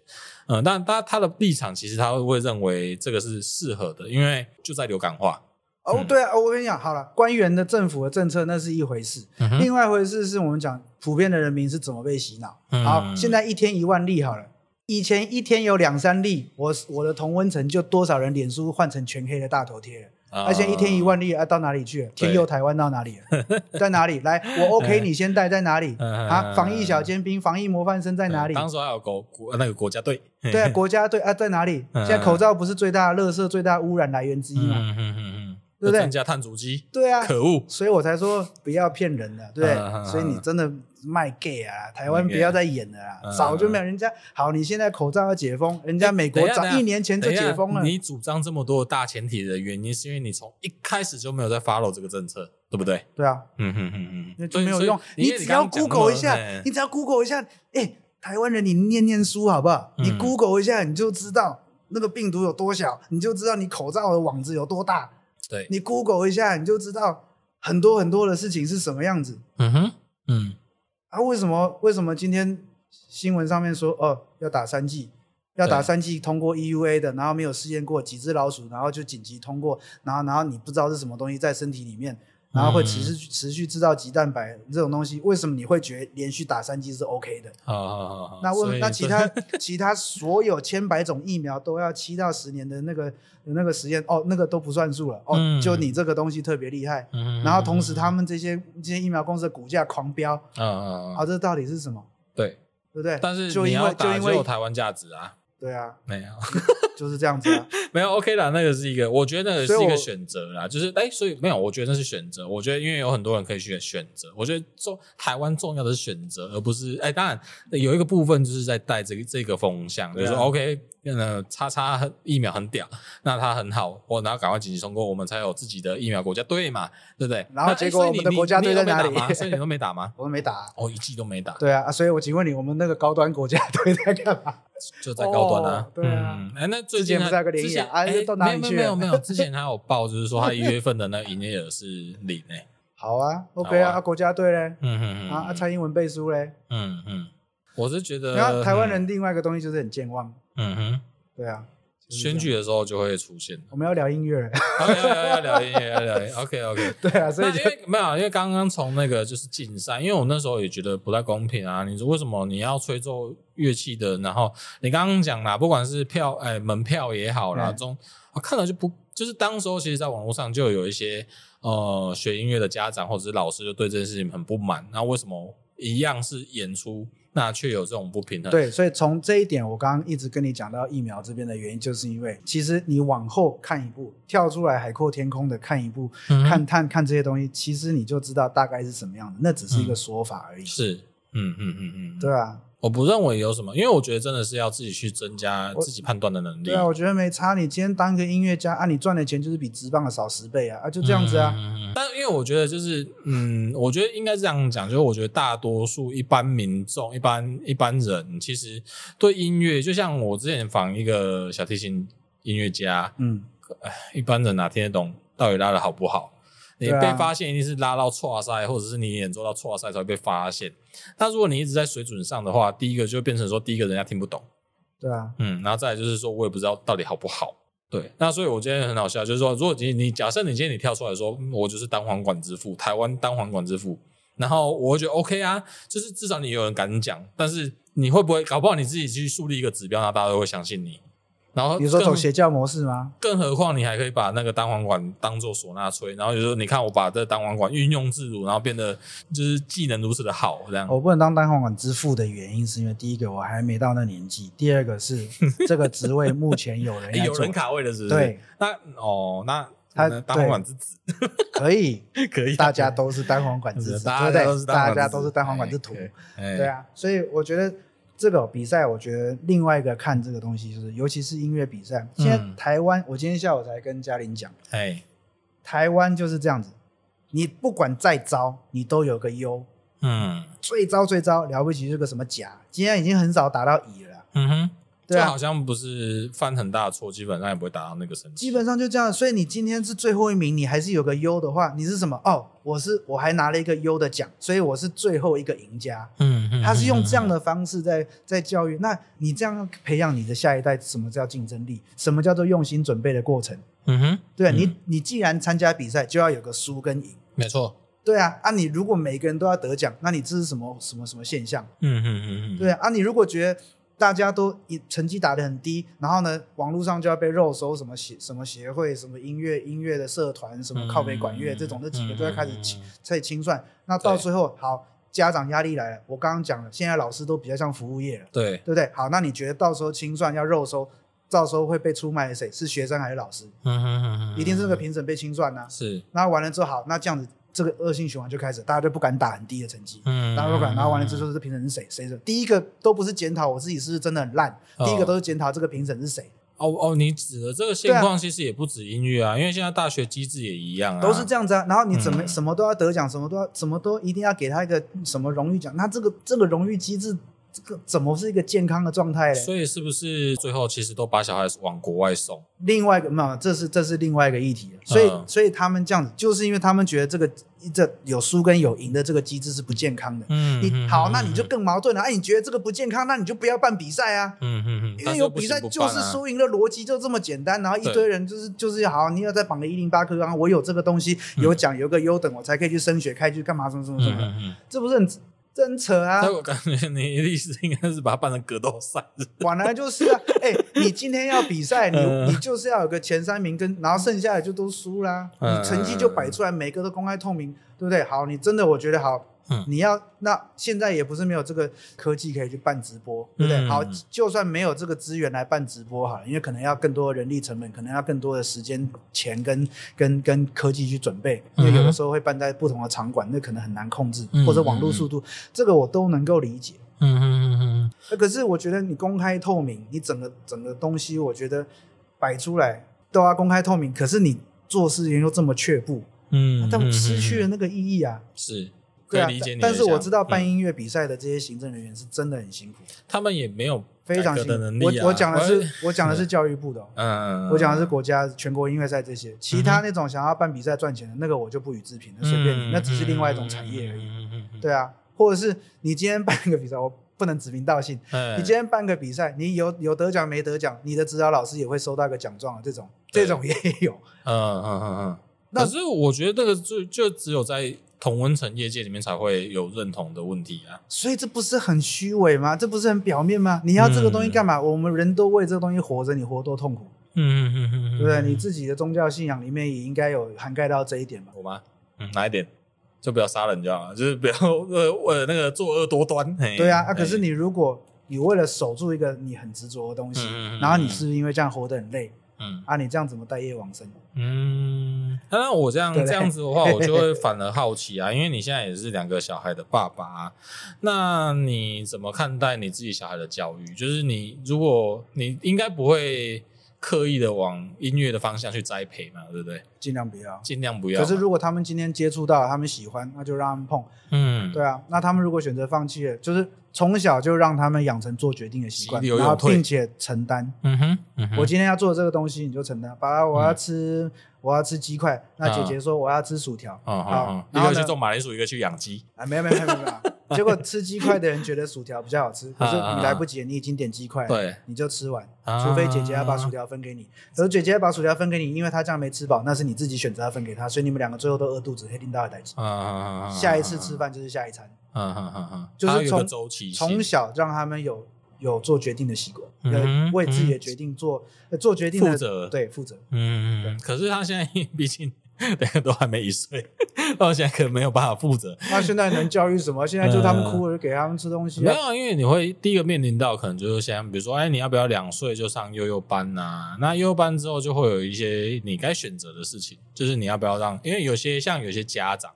嗯，但他他的立场其实他会认为这个是适合的，因为就在流感化。哦，对啊，我跟你讲，好了，官员的政府的政策那是一回事，嗯、另外一回事是我们讲普遍的人民是怎么被洗脑。嗯、好，现在一天一万例好了，以前一天有两三例，我我的同温层就多少人脸书换成全黑的大头贴了。而且一天一万例，啊，到哪里去了？天佑台湾到哪里了？[laughs] 在哪里？来，我 [laughs] OK，你先带在哪里？啊，防疫小尖兵、防疫模范生在哪里？当时还有国国那个国家队。对啊，[laughs] 国家队啊，在哪里？现在口罩不是最大的垃圾、最大的污染来源之一吗？嗯嗯嗯嗯，对不对？增加碳足迹。对啊，可恶！所以我才说不要骗人的，对不对？所以你真的。卖 gay 啊！台湾不要再演了啦！早就没有人家好。你现在口罩要解封，人家美国早一年前就解封了。你主张这么多的大前提的原因，是因为你从一开始就没有在 follow 这个政策，对不对？对啊，嗯哼哼哼，那就没有用。你只要 Google 一下，你只要 Google 一下，哎，台湾人，你念念书好不好？你 Google 一下，你就知道那个病毒有多小，你就知道你口罩的网子有多大。对，你 Google 一下，你就知道很多很多的事情是什么样子。嗯哼，嗯。啊，为什么？为什么今天新闻上面说哦，要打三剂，要打三剂通过 EUA 的，然后没有试验过几只老鼠，然后就紧急通过，然后然后你不知道是什么东西在身体里面，然后会持续持续制造鸡蛋白这种东西，为什么你会觉得连续打三剂是 OK 的？好好好好。那问那其他其他所有千百种疫苗都要七到十年的那个那个实验哦，那个都不算数了哦，嗯、就你这个东西特别厉害。嗯、然后同时他们这些这些疫苗公司的股价狂飙。啊啊啊！这到底是什么？对对不对？但是你要打就有台湾价值啊。对啊，没有，[laughs] 就是这样子啊，[laughs] 没有 OK 啦，那个是一个，我觉得那个是一个选择啦，就是哎，所以没有，我觉得那是选择，我觉得因为有很多人可以选选择，我觉得重台湾重要的是选择，而不是哎，当然有一个部分就是在带这个这个风向，就是说 OK。那叉叉疫苗很屌，那它很好，我然后赶快紧急通过，我们才有自己的疫苗国家队嘛，对不对？然后结果我们的国家队在哪里？所以你都没打吗？[laughs] 我们没打，哦，一季都没打。对啊，所以我请问你，我们那个高端国家队在干嘛？就在高端啊。对啊。哎，那最近不是有个联想？哎，到哪里去了？没有没有，之前 [laughs] 还有报，就是说他一月份的那个营业额是零 [laughs] 诶。好啊，OK 啊，国家队嘞？嗯嗯嗯。啊，蔡英文背书嘞？嗯嗯。我是觉得，然后台湾人另外一个东西就是很健忘。嗯哼。对啊。选举的时候就会出现。我们要聊音乐 [laughs] 要，要聊音乐，要聊音乐。[laughs] OK OK。对啊，所以因为没有，因为刚刚从那个就是竞赛，因为我那时候也觉得不太公平啊。你说为什么你要吹奏乐器的？然后你刚刚讲啦，不管是票哎门票也好啦，中我看了就不就是当时候其实在网络上就有一些呃学音乐的家长或者是老师就对这件事情很不满。那为什么一样是演出？那却有这种不平衡。对，所以从这一点，我刚刚一直跟你讲到疫苗这边的原因，就是因为其实你往后看一步，跳出来海阔天空的看一步，嗯、看看看这些东西，其实你就知道大概是什么样的。那只是一个说法而已。嗯、是，嗯嗯嗯嗯，对啊。我不认为有什么，因为我觉得真的是要自己去增加自己判断的能力。对啊，我觉得没差。你今天当一个音乐家啊，你赚的钱就是比职棒的少十倍啊，啊，就这样子啊。嗯、但因为我觉得就是，嗯，我觉得应该这样讲，就是我觉得大多数一般民众、一般一般人，其实对音乐，就像我之前访一个小提琴音乐家，嗯，一般人哪听得懂到底拉的好不好？你被发现一定是拉到错赛，或者是你演奏到错赛才会被发现。那如果你一直在水准上的话，第一个就变成说，第一个人家听不懂。对啊，嗯，然后再来就是说我也不知道到底好不好。对，那所以我今天很好笑，就是说，如果你你假设你今天你跳出来说，我就是单簧管之父，台湾单簧管之父，然后我会觉得 OK 啊，就是至少你有人敢讲。但是你会不会搞不好你自己去树立一个指标，那大家都会相信你。然后，比如说走邪教模式吗？更何况你还可以把那个单簧管当做唢呐吹，然后就说你看我把这个单簧管运用自如，然后变得就是技能如此的好，这样。我不能当单簧管之父的原因是因为第一个我还没到那年纪，第二个是 [laughs] 这个职位目前有人 [laughs] 有人卡位的是不是？对，那哦，那他单簧管之子可以 [laughs] 可以，大家都是单簧管之子，对不对？大家都是单簧管之徒，对啊，所以我觉得。这个比赛，我觉得另外一个看这个东西，就是尤其是音乐比赛。现在台湾，我今天下午才跟嘉玲讲，哎，台湾就是这样子，你不管再糟，你都有个优，嗯，最糟最糟了不起是个什么甲，今天已经很少打到乙了，嗯哼。对啊，好像不是犯很大的错，基本上也不会达到那个成绩。基本上就这样，所以你今天是最后一名，你还是有个优的话，你是什么？哦，我是我还拿了一个优的奖，所以我是最后一个赢家。嗯嗯，他是用这样的方式在在教育，那你这样培养你的下一代，什么叫竞争力？什么叫做用心准备的过程？嗯哼，对啊，你你既然参加比赛，就要有个输跟赢。没错。对啊，啊，你如果每个人都要得奖，那你这是什么什么什么现象？嗯嗯嗯嗯，对啊，啊，你如果觉得。大家都一成绩打得很低，然后呢，网络上就要被肉搜什么协什么协会、什么音乐音乐的社团、什么靠北管乐、嗯、这种，这几个都要开始清在清算。那到最后，好，家长压力来了。我刚刚讲了，现在老师都比较像服务业了，对对不对？好，那你觉得到时候清算要肉搜，到时候会被出卖的谁？是学生还是老师？嗯哼哼哼，一定是那个评审被清算呢、啊？是。那完了之后，好，那这样子。这个恶性循环就开始，大家就不敢打很低的成绩，嗯，大家都不敢。然后完了之后，这评审是谁？谁的？第一个都不是检讨我自己是不是真的很烂，第一个都是检讨这个评审是谁。哦哦，你指的这个现况其实也不止音乐啊，因为现在大学机制也一样啊，都是这样子啊。然后你怎么什么都要得奖，什么都要什么都一定要给他一个什么荣誉奖，那这个这个荣誉机制这个怎么是一个健康的状态呢？所以是不是最后其实都把小孩往国外送？另外一个嘛，这是这是另外一个议题。所以、嗯、所以他们这样子，就是因为他们觉得这个这有输跟有赢的这个机制是不健康的。嗯，你好，那你就更矛盾了。哎、啊，你觉得这个不健康，那你就不要办比赛啊。嗯嗯嗯，因为有比赛就是输赢的逻辑就这么简单。然后一堆人就是就是好，你要再绑个一零八课纲，我有这个东西有奖有个优等，我才可以去升学开去干嘛什么什么什么。嗯嗯，这不是很？真扯啊！我感觉你的意思应该是把它办成格斗赛。本来就是啊，哎、欸，你今天要比赛，你你就是要有个前三名跟，跟然后剩下的就都输啦，你成绩就摆出来，每个都公开透明，对不对？好，你真的我觉得好。嗯，你要那现在也不是没有这个科技可以去办直播，对不对？好，就算没有这个资源来办直播哈，因为可能要更多的人力成本，可能要更多的时间、钱跟跟跟科技去准备，因为有的时候会办在不同的场馆，那可能很难控制，或者网络速度，这个我都能够理解。嗯嗯嗯嗯。可是我觉得你公开透明，你整个整个东西，我觉得摆出来都要公开透明，可是你做事情又这么却步，嗯，但失去了那个意义啊。是。对啊，但是我知道办音乐比赛的这些行政人员是真的很辛苦，他们也没有非常辛苦。我我讲的是我讲的是教育部的，嗯，我讲的是国家全国音乐赛这些，其他那种想要办比赛赚钱的那个我就不予置评了，随便你，那只是另外一种产业而已。对啊，或者是你今天办一个比赛，我不能指名道姓，你今天办个比赛，你有有得奖没得奖，你的指导老师也会收到一个奖状啊，这种这种也有。嗯嗯嗯嗯。可是我觉得这个就就只有在。同温层业界里面才会有认同的问题啊，所以这不是很虚伪吗？这不是很表面吗？你要这个东西干嘛？嗯、我们人都为这个东西活着，你活多痛苦？嗯嗯嗯嗯，对不对？你自己的宗教信仰里面也应该有涵盖到这一点吧？有吗？嗯，哪一点？就不要杀人就好了，就是不要呃为了那个作恶多端。对啊，啊，可是你如果你为了守住一个你很执着的东西，嗯、然后你是不是因为这样活得很累？嗯啊，你这样怎么带业往生？嗯，那我这样这样子的话，我就会 [laughs] 反而好奇啊，因为你现在也是两个小孩的爸爸啊，那你怎么看待你自己小孩的教育？就是你如果你应该不会刻意的往音乐的方向去栽培嘛，对不对？尽量不要，尽量不要。可是如果他们今天接触到，他们喜欢，那就让他们碰。嗯，对啊，那他们如果选择放弃了，就是。从小就让他们养成做决定的习惯，然后并且承担。嗯哼，我今天要做这个东西，你就承担。爸爸，我要吃，我要吃鸡块。那姐姐说我要吃薯条。好，一个去种马铃薯，一个去养鸡。啊，没有没有没有没有。结果吃鸡块的人觉得薯条比较好吃，可是你来不及，你已经点鸡块了，你就吃完。除非姐姐要把薯条分给你，可是姐姐要把薯条分给你，因为她这样没吃饱，那是你自己选择要分给她，所以你们两个最后都饿肚子，黑丁大的代志。下一次吃饭就是下一餐。嗯嗯嗯嗯，就是从从小让他们有有做决定的习惯，嗯，为自己的决定做做决定的负责，对，负责。嗯嗯，可是他现在 [laughs] 毕竟。[laughs] 两个都还没一岁，到现在可能没有办法负责。那现在能教育什么？现在就他们哭了，给他们吃东西。没有，因为你会第一个面临到可能就是先，比如说，哎，你要不要两岁就上幼幼班呐？那幼幼班之后就会有一些你该选择的事情，就是你要不要让？因为有些像有些家长，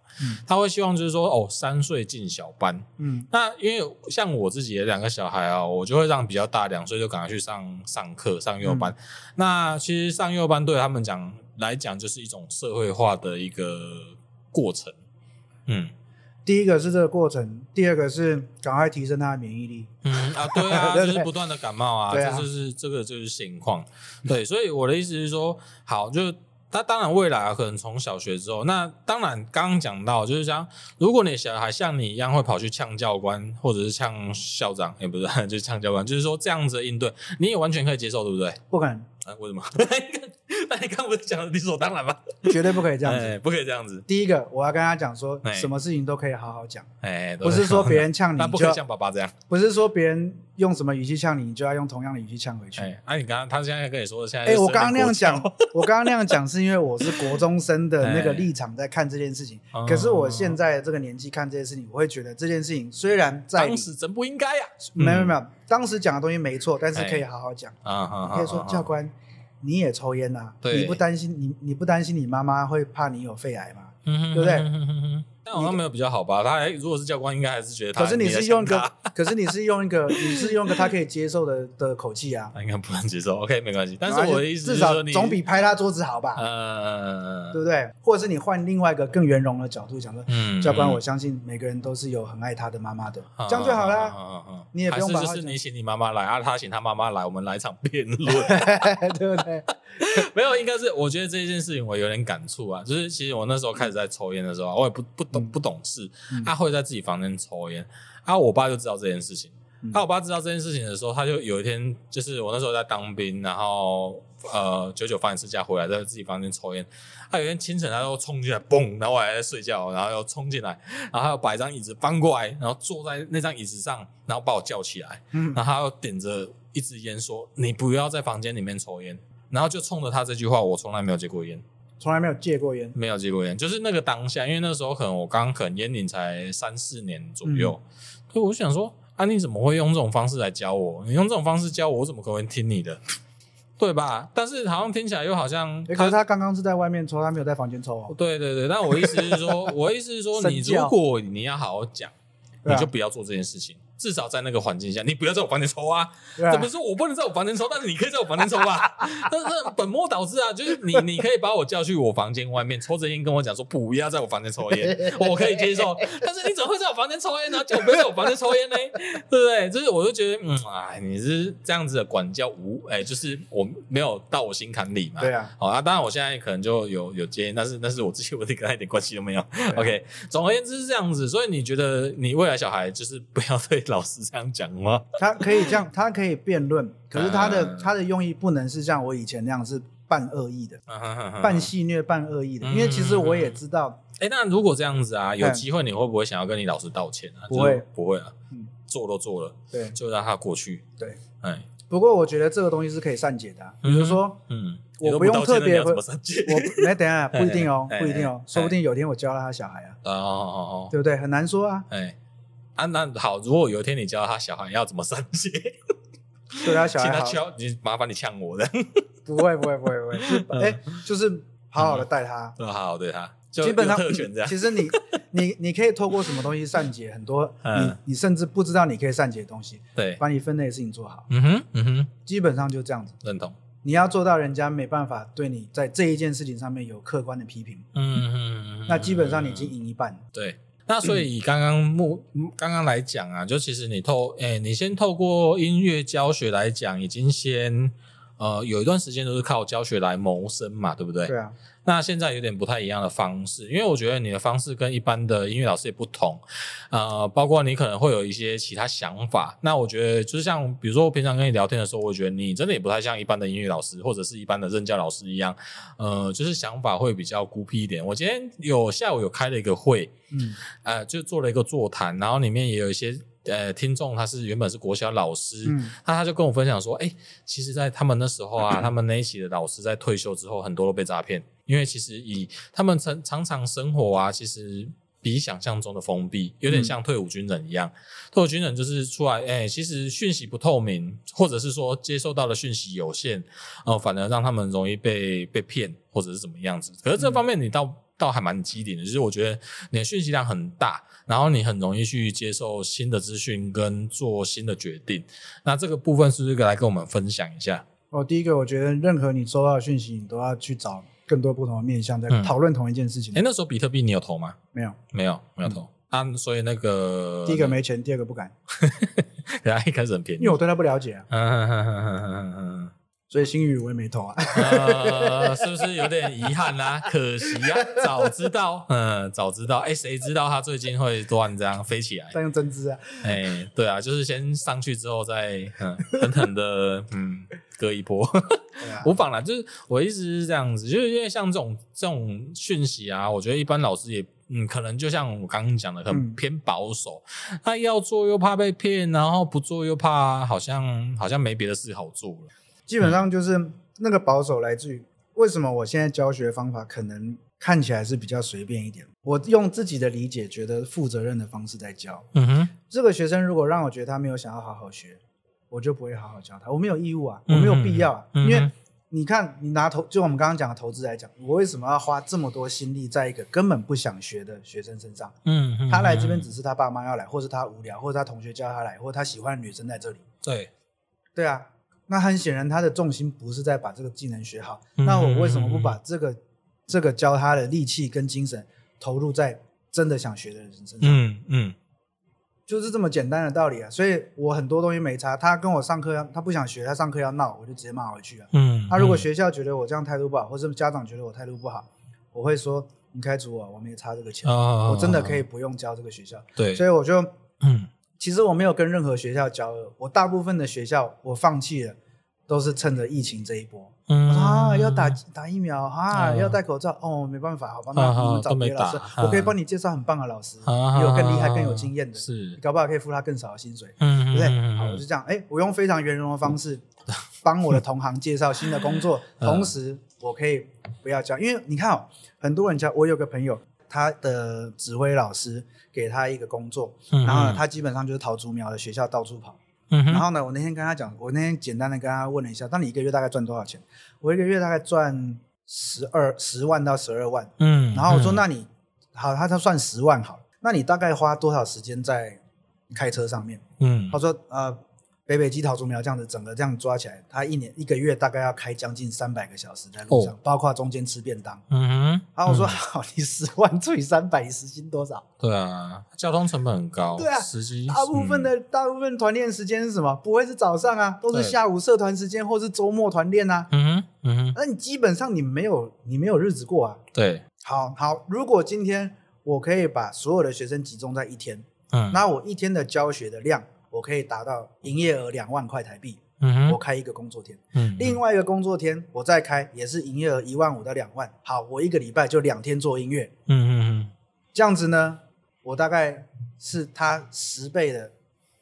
他会希望就是说，哦，三岁进小班。嗯，那因为像我自己的两个小孩啊，我就会让比较大两岁就赶快去上上课上幼幼班。那其实上幼幼班对他们讲。来讲就是一种社会化的一个过程，嗯，第一个是这个过程，第二个是赶快提升他的免疫力，嗯啊，对啊，[laughs] 就是不断的感冒啊，这就是这个就是情况，对，所以我的意思是说，好，就他当然未来啊，可能从小学之后，那当然刚刚讲到就是像，如果你小孩像你一样会跑去呛教官或者是呛校长，也不是，[laughs] 就是呛教官，就是说这样子的应对，你也完全可以接受，对不对？不可能啊？为什么？[laughs] [laughs] 那你刚不是讲的理所当然吗？绝对不可以这样子，不可以这样子。第一个，我要跟他讲说，什么事情都可以好好讲，哎，不是说别人呛你，[laughs] 不可以像爸爸这样，不是说别人用什么语气呛你，你就要用同样的语气呛回去。哎，你刚刚他现在跟你说的，现在，哎，我刚刚那样讲，[laughs] 我刚刚那样讲是因为我是国中生的那个立场在看这件事情，可是我现在这个年纪看这件事情，我会觉得这件事情虽然在当时真不应该呀，没有没有，当时讲的东西没错，但是可以好好讲。啊，可以说教官。你也抽烟呐？你不担心你你不担心你妈妈会怕你有肺癌吗？对不对？但好像没有比较好吧？他还如果是教官，应该还是觉得他。可是你是用一个，可是你是用一个，你是用一个他可以接受的的口气啊。[laughs] 他应该不能接受。OK，没关系。但是我的意思至少总比拍他桌子好吧？嗯，对不对？或者是你换另外一个更圆融的角度讲说，嗯，教官，我相信每个人都是有很爱他的妈妈的，这样就好了。嗯嗯，你也不用把。就是你请你妈妈来啊，他请他妈妈来，我们来一场辩论，[laughs] 对不对？[laughs] 没有，应该是我觉得这件事情我有点感触啊。就是其实我那时候开始在抽烟的时候，我也不不懂不懂事，他会在自己房间抽烟，然啊，我爸就知道这件事情。那我爸知道这件事情的时候，他就有一天，就是我那时候在当兵，然后呃，九九放一次假回来，在自己房间抽烟。他有一天清晨，他又冲进来，嘣，然后我还在睡觉，然后又冲进来，然后他又把一张椅子翻过来，然后坐在那张椅子上，然后把我叫起来，然后他又点着一支烟说：“你不要在房间里面抽烟。”然后就冲着他这句话，我从来没有戒过烟，从来没有戒过烟，没有戒过烟，就是那个当下，因为那时候可能我刚刚可能烟龄才三四年左右，嗯、所以我想说。啊！你怎么会用这种方式来教我？你用这种方式教我，我怎么可能听你的？对吧？但是好像听起来又好像……可是他刚刚是在外面抽，他没有在房间抽哦。对对对，但我意思是说，我意思是说，[laughs] 你如果你要好好讲，你就不要做这件事情。至少在那个环境下，你不要在我房间抽啊！怎么说我不能在我房间抽，但是你可以在我房间抽吧？[laughs] 但是本末倒置啊！就是你，[laughs] 你可以把我叫去我房间外面抽着烟，跟我讲说不要在我房间抽烟，[laughs] 我可以接受。但是你怎么会在我房间抽烟呢？就不要在我房间抽烟呢？对不对？就是我就觉得，嗯，哎，你是这样子的管教无，哎，就是我没有到我心坎里嘛。对啊。好啊，当然我现在可能就有有接，但是但是我之前我跟他一点关系都没有。OK，总而言之是这样子，所以你觉得你未来小孩就是不要对 [laughs] 老师这样讲吗。他可以这样，[laughs] 他可以辩论，可是他的他的用意不能是像我以前那样是半恶意的，半戏虐半恶意的。因为其实我也知道，哎，那如果这样子啊，有机会你会不会想要跟你老师道歉啊？不会，不会啊，嗯。做都做了，对，就让他过去。对，哎，不过我觉得这个东西是可以善解的，比如说，嗯，我不用特别，我 [laughs] 没等下不一定哦，不一定哦，说不定有天我教了他小孩啊，哦哦哦，对不对？很难说啊，哎。啊，那好，如果有一天你教他小孩要怎么善解，[laughs] 对他小孩好，[laughs] 请他教你，麻烦你呛我的，[laughs] 不会不会不会不会，哎，就是好好的带他，好好对他，基本上其实你你你可以透过什么东西善解很多，你你甚至不知道你可以善解的东西，对，把你分内的事情做好，嗯哼嗯哼，基本上就这样子，认同。你要做到人家没办法对你在这一件事情上面有客观的批评，嗯嗯，那基本上你已经赢一半，对。那所以以刚刚目刚刚来讲啊，就其实你透诶、欸，你先透过音乐教学来讲，已经先呃有一段时间都是靠教学来谋生嘛，对不对？对啊。那现在有点不太一样的方式，因为我觉得你的方式跟一般的音乐老师也不同，呃，包括你可能会有一些其他想法。那我觉得就是像比如说我平常跟你聊天的时候，我觉得你真的也不太像一般的音乐老师或者是一般的任教老师一样，呃，就是想法会比较孤僻一点。我今天有下午有开了一个会，嗯，呃，就做了一个座谈，然后里面也有一些。呃，听众他是原本是国小老师，那、嗯、他就跟我分享说，哎、欸，其实，在他们那时候啊，他们那一期的老师在退休之后，很多都被诈骗，因为其实以他们常常常生活啊，其实比想象中的封闭，有点像退伍军人一样。嗯、退伍军人就是出来，哎、欸，其实讯息不透明，或者是说接收到的讯息有限，哦、呃，反而让他们容易被被骗，或者是怎么样子。可是这方面你倒。嗯倒还蛮机灵的，就是我觉得你的讯息量很大，然后你很容易去接受新的资讯跟做新的决定。那这个部分是不是来跟我们分享一下？哦，第一个，我觉得任何你收到的讯息，你都要去找更多不同的面向，在讨论同一件事情。哎、嗯，那时候比特币你有投吗？没有，没有，没有投。嗯、啊，所以那个第一个没钱，第二个不敢。[laughs] 然后，一开始很便宜，因为我对他不了解啊。嗯嗯嗯嗯嗯嗯。所以星宇我也没投啊，[laughs] 呃，是不是有点遗憾啊？[laughs] 可惜啊，早知道，嗯，早知道，哎，谁知道他最近会突然这样飞起来？再用针织啊？哎，对啊，就是先上去之后再，嗯，狠狠的，嗯，割一波。无妨啦，就是我一直是这样子，就是因为像这种这种讯息啊，我觉得一般老师也，嗯，可能就像我刚刚讲的，很偏保守，他要做又怕被骗，然后不做又怕好像好像没别的事好做了。基本上就是那个保守来自于为什么我现在教学方法可能看起来是比较随便一点。我用自己的理解，觉得负责任的方式在教。嗯哼，这个学生如果让我觉得他没有想要好好学，我就不会好好教他。我没有义务啊，我没有必要啊，因为你看，你拿投就我们刚刚讲的投资来讲，我为什么要花这么多心力在一个根本不想学的学生身上？嗯，嗯他来这边只是他爸妈要来，或是他无聊，或者他同学叫他来，或者他喜欢的女生在这里。对，对啊，那很显然他的重心不是在把这个技能学好。嗯、那我为什么不把这个这个教他的力气跟精神投入在真的想学的人身上？嗯嗯。就是这么简单的道理啊，所以我很多东西没差。他跟我上课要，他不想学，他上课要闹，我就直接骂回去啊。嗯。他如果学校觉得我这样态度不好，或是家长觉得我态度不好，我会说你开除我，我没差这个钱，我真的可以不用教这个学校。对。所以我就，嗯，其实我没有跟任何学校交恶，我大部分的学校我放弃了。都是趁着疫情这一波，嗯、啊，要打打疫苗啊，要戴口罩，哦，没办法，好吧，那你们找别的老师，啊、我可以帮你介绍很棒的老师，啊、有更厉害、更有经验的，是，你搞不好可以付他更少的薪水，嗯、对不对？好，我就这样，哎，我用非常圆融的方式 [laughs] 帮我的同行介绍新的工作，同时我可以不要交，因为你看哦，很多人教，我有个朋友，他的指挥老师给他一个工作，然后呢，他基本上就是桃竹苗的学校到处跑。嗯、然后呢，我那天跟他讲，我那天简单的跟他问了一下，那你一个月大概赚多少钱？我一个月大概赚十二十万到十二万。嗯，然后我说，那你好，他他算十万好了，那你大概花多少时间在开车上面？嗯，他说呃。北北基桃竹苗这样子，整个这样抓起来，他一年一个月大概要开将近三百个小时在路上，哦、包括中间吃便当。嗯哼。然后我说：“ [laughs] 好，你十万除以三百，你时薪多少？”对啊，交通成本很高。对啊，时薪。大部分的、嗯、大部分团练时间是什么？不会是早上啊，都是下午社团时间，或是周末团练啊。嗯哼，嗯哼。那你基本上你没有你没有日子过啊。对。好好，如果今天我可以把所有的学生集中在一天，嗯，那我一天的教学的量。我可以达到营业额两万块台币，嗯，我开一个工作天，嗯，另外一个工作天我再开也是营业额一万五到两万，好，我一个礼拜就两天做音乐，嗯嗯嗯，这样子呢，我大概是他十倍的，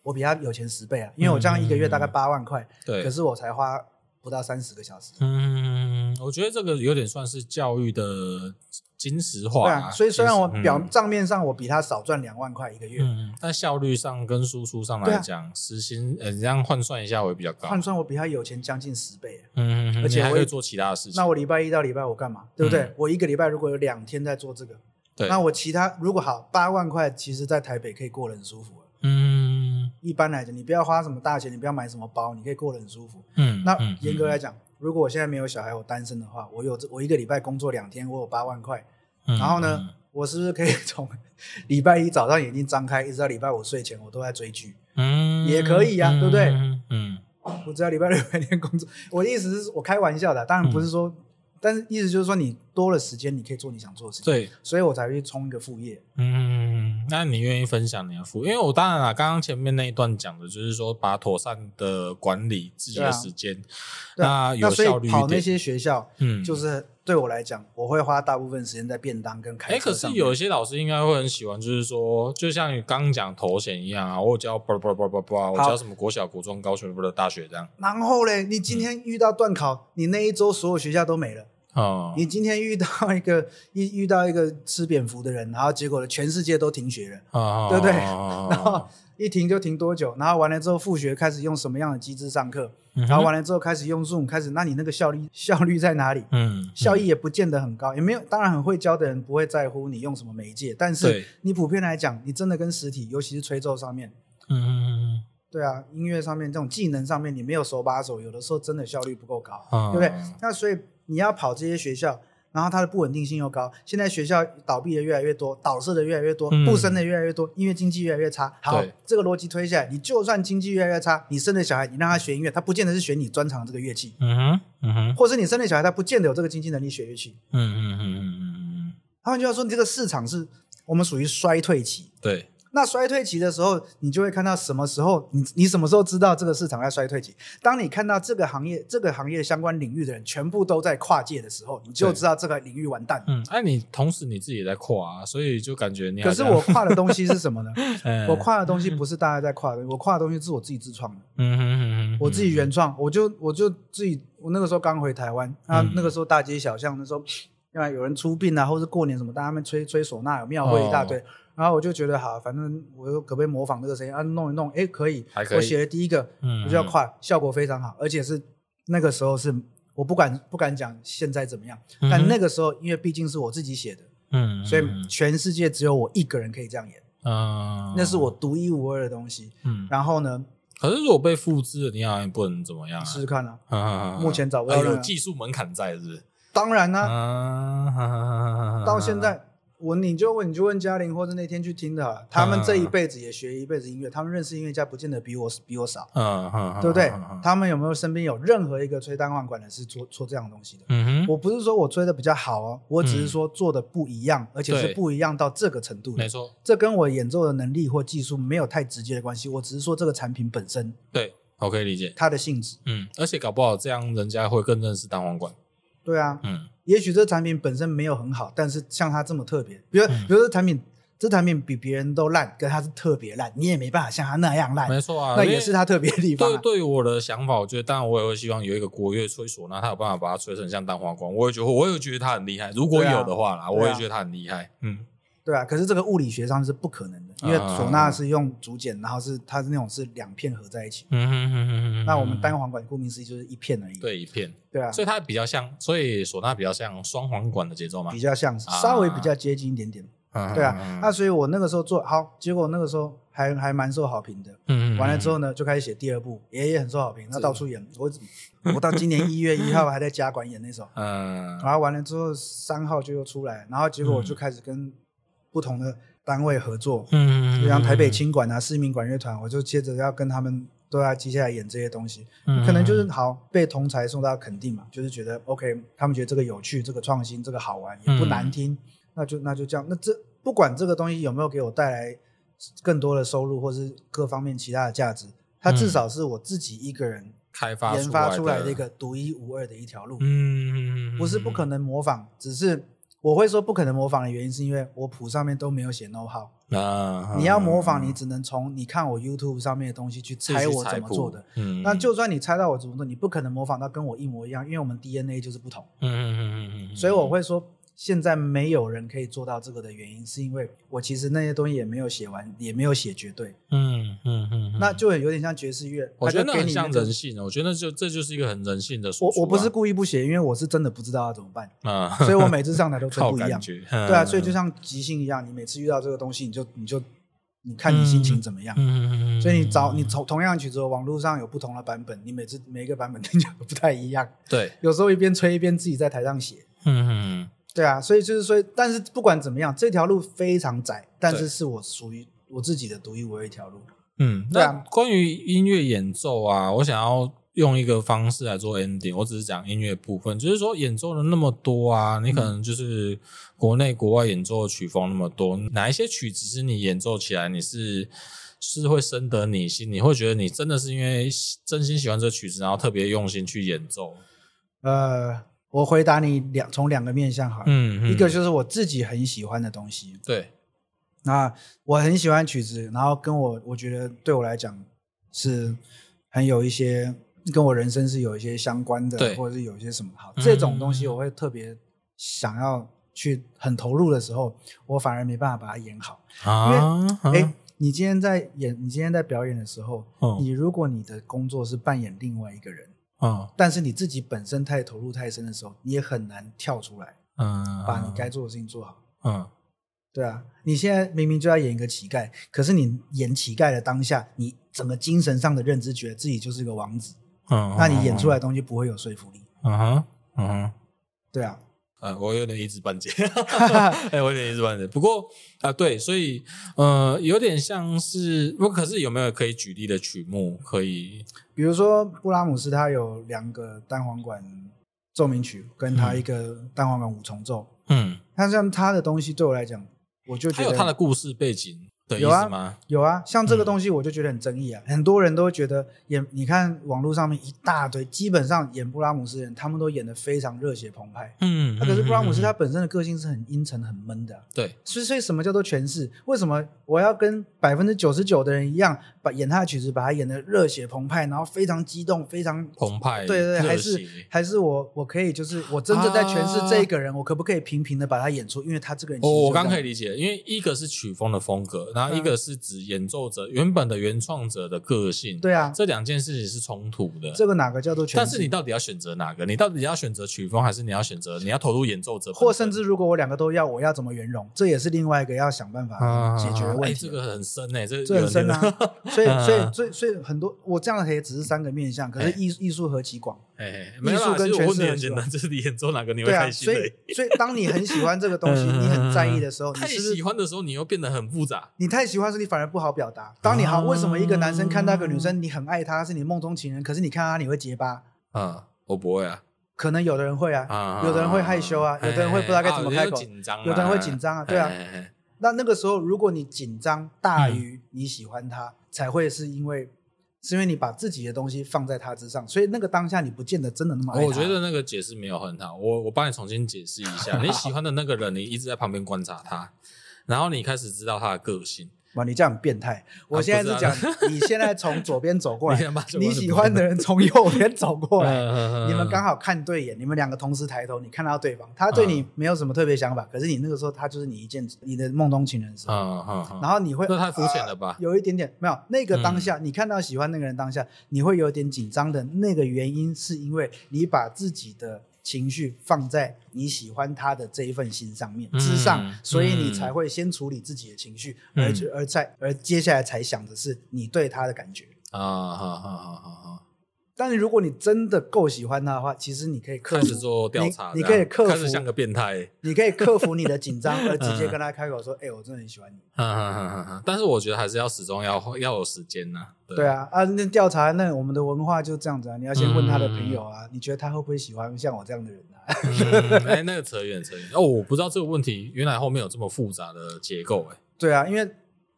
我比他有钱十倍啊，因为我这样一个月大概八万块，对，可是我才花不到三十个小时，嗯，我觉得这个有点算是教育的。金石化，对啊，所以虽然我表账面上我比他少赚两万块一个月，嗯，但效率上跟输出上来讲，时薪呃，这样换算一下我也比较高，换算我比他有钱将近十倍，嗯，而且还可以做其他的事情。那我礼拜一到礼拜五干嘛？对不对？我一个礼拜如果有两天在做这个，对，那我其他如果好八万块，其实在台北可以过得很舒服，嗯，一般来讲，你不要花什么大钱，你不要买什么包，你可以过得很舒服，嗯，那严格来讲。如果我现在没有小孩，我单身的话，我有我一个礼拜工作两天，我有八万块，嗯、然后呢，嗯、我是不是可以从礼拜一早上眼睛张开，一直到礼拜五睡前，我都在追剧？嗯，也可以呀、啊，嗯、对不对？嗯，我只要礼拜六、白天工作。我的意思是我开玩笑的，当然不是说。嗯但是意思就是说，你多了时间，你可以做你想做的事情。对，所以我才会去冲一个副业。嗯，那你愿意分享你的副业？因为我当然了，刚刚前面那一段讲的就是说，把妥善的管理自己的时间，那有效率一点。跑那些学校，嗯，就是对我来讲，我会花大部分时间在便当跟开。哎，可是有一些老师应该会很喜欢，就是说，就像你刚刚讲头衔一样啊，我教不不不不不，我教什么国小、国中、高中、不的大学这样。然后嘞，你今天遇到断考，嗯、你那一周所有学校都没了。哦，你今天遇到一个一 [laughs] 遇到一个吃蝙蝠的人，然后结果呢，全世界都停学了，哦、对不对？哦、然后一停就停多久？然后完了之后，复学开始用什么样的机制上课？嗯、然后完了之后开始用 Zoom，开始，那你那个效率 [laughs] 效率在哪里？嗯，嗯效益也不见得很高，也没有。当然，很会教的人不会在乎你用什么媒介，但是你普遍来讲，你真的跟实体，尤其是吹奏上面，嗯嗯对啊，音乐上面这种技能上面，你没有手把手，有的时候真的效率不够高，哦、对不对？那所以。你要跑这些学校，然后它的不稳定性又高。现在学校倒闭的越来越多，倒社的越来越多，不生的越来越多，因为经济越来越差。好，这个逻辑推下来，你就算经济越来越差，你生的小孩，你让他学音乐，他不见得是学你专长的这个乐器。嗯哼，嗯哼，或者是你生的小孩，他不见得有这个经济能力学乐器。嗯嗯嗯嗯嗯嗯。换句话说，你这个市场是我们属于衰退期。对。那衰退期的时候，你就会看到什么时候，你你什么时候知道这个市场在衰退期？当你看到这个行业、这个行业相关领域的人全部都在跨界的时候，你就知道这个领域完蛋。嗯，哎、啊，你同时你自己也在跨啊，所以就感觉你。可是我跨的东西是什么呢？[laughs] 我跨的东西不是大家在跨的，我跨的东西是我自己自创的。嗯哼嗯哼，我自己原创，我就我就自己，我那个时候刚回台湾，啊，那个时候大街小巷那时候，因为有人出殡啊，或是过年什么，大家们吹吹唢呐，有庙会一大堆。哦然后我就觉得好，反正我又可不可以模仿这个声音啊？弄一弄，哎，可以。还可以。我写的第一个，嗯，我就要快，效果非常好，而且是那个时候是我不敢不敢讲现在怎么样，嗯、但那个时候因为毕竟是我自己写的，嗯，所以全世界只有我一个人可以这样演，嗯，那是我独一无二的东西，嗯，然后呢？可是如果被复制了，你好像不能怎么样、啊，试试看啊，啊目前找不到、啊、有技术门槛在，是不是？当然啦、啊，啊、到现在。我你就问你就问嘉玲，或者那天去听的，他们这一辈子也学一辈子音乐，他们认识音乐家不见得比我比我少，嗯嗯，对不对？他们有没有身边有任何一个吹单簧管的是做做这样东西的？嗯哼，我不是说我吹的比较好哦，我只是说做的不一样，而且是不一样到这个程度。没错，这跟我演奏的能力或技术没有太直接的关系，我只是说这个产品本身。对，我可以理解它的性质。嗯，而且搞不好这样人家会更认识单簧管。对啊，嗯，也许这产品本身没有很好，但是像它这么特别，比如，嗯、比如说产品，这产品比别人都烂，可它是特别烂，你也没办法像它那样烂，没错啊，那也是它特别的地方，啊。对，[laughs] 对于我的想法，我觉得当然我也会希望有一个国乐吹唢，呐他有办法把它吹成像单簧管，我也觉得，我也觉得他很厉害。如果有的话啦，啊、我也觉得他很厉害。嗯。对啊，可是这个物理学上是不可能的，因为唢呐是用竹简，然后是它是那种是两片合在一起。嗯哼哼哼哼。那我们单簧管顾名思义就是一片而已。对，一片。对啊。所以它比较像，所以唢呐比较像双簧管的节奏嘛。比较像，稍微比较接近一点点。对啊。那所以我那个时候做好，结果那个时候还还蛮受好评的。嗯。完了之后呢，就开始写第二部，也也很受好评。那到处演，我我到今年一月一号还在家馆演那首。[laughs] 嗯。然后完了之后三号就又出来，然后结果我就开始跟不同的。单位合作，嗯，就像台北清管啊、市民管乐团，我就接着要跟他们都要接下来演这些东西，嗯，可能就是好被同侪受到肯定嘛，就是觉得 OK，他们觉得这个有趣、这个创新、这个好玩，也不难听，嗯、那就那就这样。那这不管这个东西有没有给我带来更多的收入，或是各方面其他的价值，它至少是我自己一个人开发研发出来的一个独一无二的一条路，嗯，不是不可能模仿，只是。我会说不可能模仿的原因，是因为我谱上面都没有写 know how。啊，你要模仿，你只能从你看我 YouTube 上面的东西去猜我怎么做的。嗯，那就算你猜到我怎么做，你不可能模仿到跟我一模一样，因为我们 DNA 就是不同。嗯嗯嗯嗯嗯。所以我会说。现在没有人可以做到这个的原因，是因为我其实那些东西也没有写完，也没有写绝对。嗯嗯嗯，那就有点像爵士乐，我觉得那很像人性。我觉得就这就是一个很人性的。我我不是故意不写，因为我是真的不知道要怎么办。啊，所以我每次上台都吹 [laughs] 不一样。对啊，所以就像即兴一样，你每次遇到这个东西，你就你就你看你心情怎么样。嗯嗯嗯，所以你找你从同样曲子，网络上有不同的版本，你每次每一个版本听起来都不太一样。对，有时候一边吹一边自己在台上写。嗯嗯。对啊，所以就是说，但是不管怎么样，这条路非常窄，但是是我属于我自己的独一无二一条路。嗯，对啊。关于音乐演奏啊，我想要用一个方式来做 ending。我只是讲音乐部分，就是说演奏了那么多啊，你可能就是国内国外演奏的曲风那么多，嗯、哪一些曲子是你演奏起来你是是会深得你心，你会觉得你真的是因为真心喜欢这个曲子，然后特别用心去演奏？呃。我回答你两从两个面向哈，嗯，嗯，一个就是我自己很喜欢的东西，对，那我很喜欢曲子，然后跟我我觉得对我来讲是很有一些跟我人生是有一些相关的，对，或者是有一些什么。好这种东西，我会特别想要去很投入的时候，我反而没办法把它演好，啊，因为哎，你今天在演，你今天在表演的时候，嗯，你如果你的工作是扮演另外一个人。嗯，但是你自己本身太投入太深的时候，你也很难跳出来，嗯，把你该做的事情做好，嗯，对啊，你现在明明就要演一个乞丐，可是你演乞丐的当下，你整个精神上的认知觉得自己就是个王子，嗯，那你演出来的东西不会有说服力，嗯哼，嗯哼，对啊。呃，我有点一知半解，[laughs] 哎，我有点一知半解。不过啊、呃，对，所以呃，有点像是，不可是有没有可以举例的曲目可以？比如说布拉姆斯，他有两个单簧管奏鸣曲，跟他一个单簧管五重奏。嗯，那像他的东西对我来讲，我就觉得还有他的故事背景。有啊，有啊，像这个东西我就觉得很争议啊。嗯、很多人都会觉得演，你看网络上面一大堆，基本上演布拉姆斯的人，他们都演得非常热血澎湃。嗯，那、啊、可是布拉姆斯他本身的个性是很阴沉、很闷的、啊。对，所以所以什么叫做诠释？为什么我要跟百分之九十九的人一样，把演他的曲子，把他演的热血澎湃，然后非常激动、非常澎湃？对对对，还是还是我我可以就是我真正在诠释这一个人，啊、我可不可以平平的把他演出？因为他这个人我刚可以理解，因为一个是曲风的风格。然后一个是指演奏者原本的原创者的个性。对啊，这两件事情是冲突的。这个哪个叫做全？但是你到底要选择哪个？你到底要选择曲风，还是你要选择你要投入演奏者？或甚至如果我两个都要，我要怎么圆融？这也是另外一个要想办法解决的问题。哎，这个很深诶，这这很深啊。[laughs] 所以，所以，所以，所以很多我这样的也只是三个面向，可是艺艺术何其广。哎，艺术跟诠释很简单，就是你演奏哪个你会开心。所以，所以当你很喜欢这个东西，[laughs] 你很在意的时候，你太喜欢的时候，你又变得很复杂。你太喜欢时，你反而不好表达。当你好，为什么一个男生看到一个女生，你很爱她，是你梦中情人，可是你看到她你会结巴？啊，我不会啊。可能有的人会啊，有的人会害羞啊，有的人会不知道该怎么开口，有的人会紧张啊，对啊。那那个时候，如果你紧张大于你喜欢他，才会是因为。是因为你把自己的东西放在他之上，所以那个当下你不见得真的那么爱他。我觉得那个解释没有很好，我我帮你重新解释一下。[laughs] 你喜欢的那个人，你一直在旁边观察他，然后你开始知道他的个性。哇，你这样很变态！我现在是讲，[laughs] 你现在从左边走过来，你喜欢的人从右边走过来，你们刚好看对眼，你们两个同时抬头，你看到对方，他对你没有什么特别想法，可是你那个时候他就是你一见你的梦中情人的时候，然后你会这太肤浅了吧？有一点点没有那个当下，你看到喜欢那个人当下，你会有点紧张的那个原因，是因为你把自己的。情绪放在你喜欢他的这一份心上面之上，嗯、所以你才会先处理自己的情绪，嗯、而而在而接下来才想的是你对他的感觉。啊，好好好好好。但是如果你真的够喜欢他的话，其实你可以克服做调查你，你可以克服，开始像个变态，你可以克服你的紧张，[laughs] 而直接跟他开口说：“哎、欸，我真的很喜欢你。”但是我觉得还是要始终要要有时间呐。对，对啊，啊，那调查那我们的文化就这样子啊，你要先问他的朋友啊，嗯、你觉得他会不会喜欢像我这样的人啊？[laughs] 哎、那个扯远扯远哦，我不知道这个问题原来后面有这么复杂的结构哎、欸。对啊，因为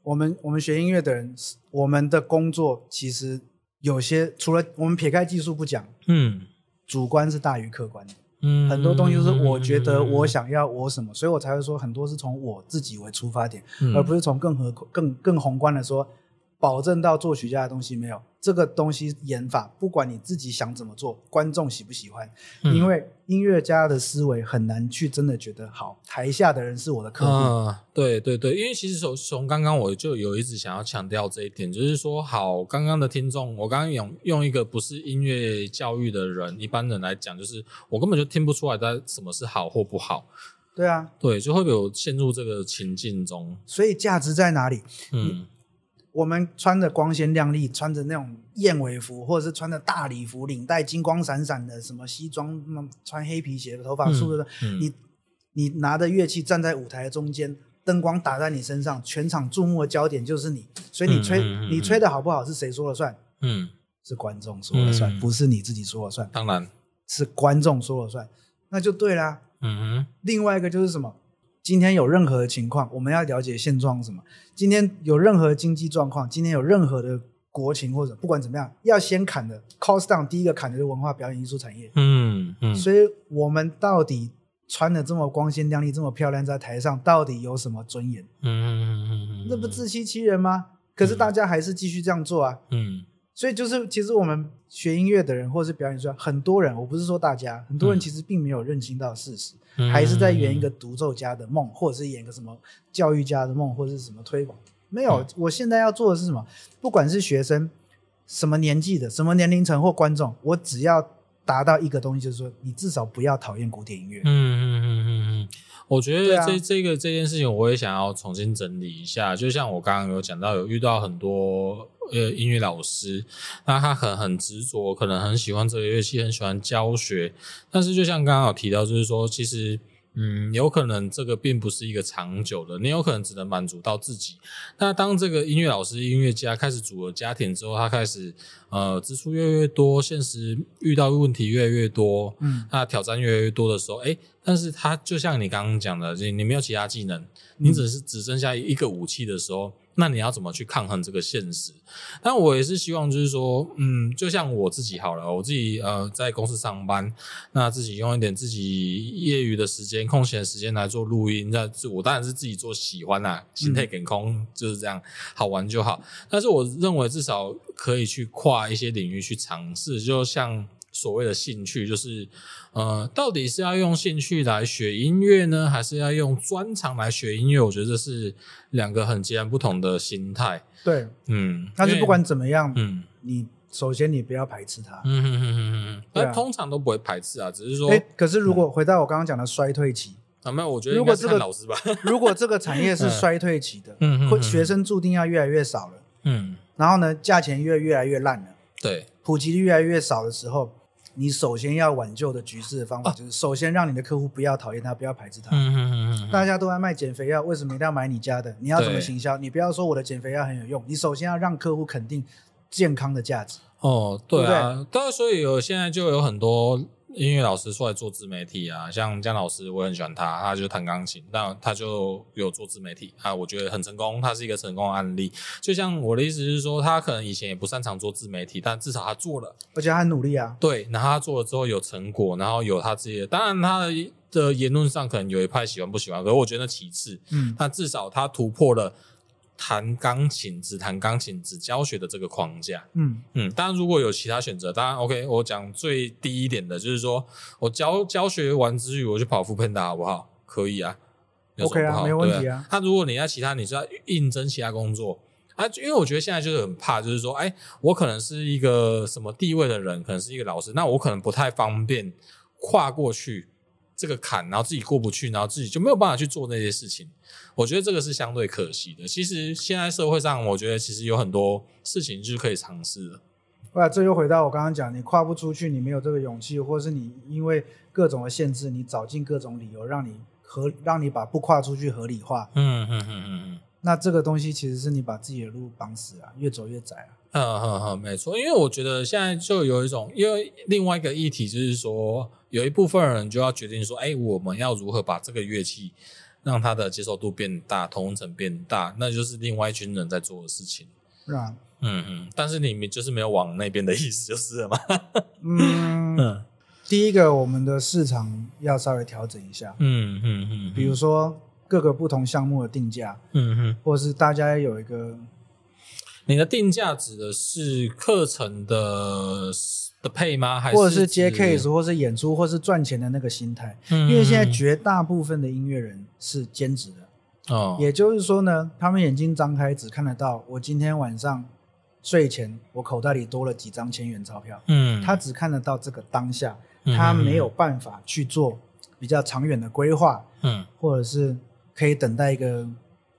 我们我们学音乐的人，我们的工作其实。有些除了我们撇开技术不讲，嗯，主观是大于客观的，嗯，很多东西就是我觉得我想要我什么，所以我才会说很多是从我自己为出发点，嗯，而不是从更和更更宏观的说。保证到作曲家的东西没有这个东西演法，不管你自己想怎么做，观众喜不喜欢，嗯、因为音乐家的思维很难去真的觉得好。台下的人是我的客户，啊、对对对，因为其实从从刚刚我就有一直想要强调这一点，就是说，好，刚刚的听众，我刚刚用用一个不是音乐教育的人，一般人来讲，就是我根本就听不出来在什么是好或不好。对啊，对，就会有陷入这个情境中。所以价值在哪里？嗯。我们穿着光鲜亮丽，穿着那种燕尾服，或者是穿着大礼服，领带金光闪闪的，什么西装，穿黑皮鞋，头发梳的，嗯嗯、你你拿着乐器站在舞台中间，灯光打在你身上，全场注目的焦点就是你，所以你吹、嗯、你吹的好不好是谁说了算？嗯，是观众说了算，嗯、不是你自己说了算。当然是观众说了算，那就对啦。嗯哼，另外一个就是什么？今天有任何的情况，我们要了解现状是什么？今天有任何经济状况，今天有任何的国情或者不管怎么样，要先砍的 cost down，第一个砍的是文化表演艺术产业。嗯嗯，所以我们到底穿的这么光鲜亮丽，这么漂亮，在台上到底有什么尊严？嗯嗯嗯嗯，那不自欺欺人吗？可是大家还是继续这样做啊。嗯。所以就是，其实我们学音乐的人，或是表演出来，很多人，我不是说大家，很多人其实并没有认清到事实，嗯、还是在圆一个独奏家的梦，或者是演个什么教育家的梦，或者是什么推广。没有，嗯、我现在要做的是什么？不管是学生，什么年纪的，什么年龄层或观众，我只要达到一个东西，就是说，你至少不要讨厌古典音乐。嗯嗯。我觉得这、啊、这个这件事情，我也想要重新整理一下。就像我刚刚有讲到，有遇到很多。呃，音乐老师，那他很很执着，可能很喜欢这个乐器，很喜欢教学。但是，就像刚刚有提到，就是说，其实，嗯，有可能这个并不是一个长久的，你有可能只能满足到自己。那当这个音乐老师、音乐家开始组了家庭之后，他开始呃支出越来越多，现实遇到问题越来越多，嗯，那挑战越来越多的时候，诶，但是他就像你刚刚讲的，你你没有其他技能，你只是只剩下一个武器的时候。那你要怎么去抗衡这个现实？但我也是希望，就是说，嗯，就像我自己好了，我自己呃在公司上班，那自己用一点自己业余的时间、空闲时间来做录音，那我当然是自己做喜欢啦，心态给空就是这样，好玩就好。但是我认为至少可以去跨一些领域去尝试，就像。所谓的兴趣，就是呃，到底是要用兴趣来学音乐呢，还是要用专长来学音乐？我觉得这是两个很截然不同的心态。对，嗯，但是不管怎么样，嗯，你首先你不要排斥它，嗯嗯嗯嗯嗯，但通常都不会排斥啊，只是说，哎，可是如果回到我刚刚讲的衰退期。啊，没有，我觉得如果这个老师吧，[laughs] 如果这个产业是衰退期的，嗯，会学生注定要越来越少了，嗯，然后呢，价钱越越来越烂了，对，普及率越来越少的时候，你首先要挽救的局势的方法就是，首先让你的客户不要讨厌他，不要排斥他，嗯嗯嗯，大家都在卖减肥药，为什么一定要买你家的？你要怎么行销？你不要说我的减肥药很有用，你首先要让客户肯定健康的价值。哦，对啊，当然，所以有现在就有很多。音乐老师出来做自媒体啊，像姜老师，我很喜欢他，他就弹钢琴，那他就有做自媒体啊，我觉得很成功，他是一个成功的案例。就像我的意思是说，他可能以前也不擅长做自媒体，但至少他做了，而且他很努力啊。对，然后他做了之后有成果，然后有他自己的，当然他的的言论上可能有一派喜欢不喜欢，可是我觉得其次，嗯，他至少他突破了。弹钢琴，只弹钢琴，只教学的这个框架，嗯嗯，当然如果有其他选择，当然 OK。我讲最低一点的，就是说我教教学完之余，我去跑 foodpanda 好不好？可以啊，OK 啊，没有问题啊。那、啊、如果你在其他，你是要应征其他工作啊？因为我觉得现在就是很怕，就是说，哎，我可能是一个什么地位的人，可能是一个老师，那我可能不太方便跨过去。这个坎，然后自己过不去，然后自己就没有办法去做那些事情。我觉得这个是相对可惜的。其实现在社会上，我觉得其实有很多事情是可以尝试的。哇，这又回到我刚刚讲，你跨不出去，你没有这个勇气，或者是你因为各种的限制，你找尽各种理由让你合，让你把不跨出去合理化。嗯嗯嗯嗯嗯。那这个东西其实是你把自己的路绑死啊，越走越窄啊。嗯嗯嗯，没错。因为我觉得现在就有一种，因为另外一个议题就是说。有一部分人就要决定说，哎，我们要如何把这个乐器让它的接受度变大，同温层变大，那就是另外一群人在做的事情。是啊，嗯嗯，但是你们就是没有往那边的意思，就是了嘛。嗯 [laughs] 嗯，第一个，我们的市场要稍微调整一下。嗯嗯嗯，比如说各个不同项目的定价，嗯哼，或者是大家有一个，你的定价指的是课程的。的配吗？还是或者是接 case，或是演出，或是赚钱的那个心态？嗯，因为现在绝大部分的音乐人是兼职的哦，也就是说呢，他们眼睛张开只看得到我今天晚上睡前我口袋里多了几张千元钞票，嗯，他只看得到这个当下，他没有办法去做比较长远的规划，嗯，或者是可以等待一个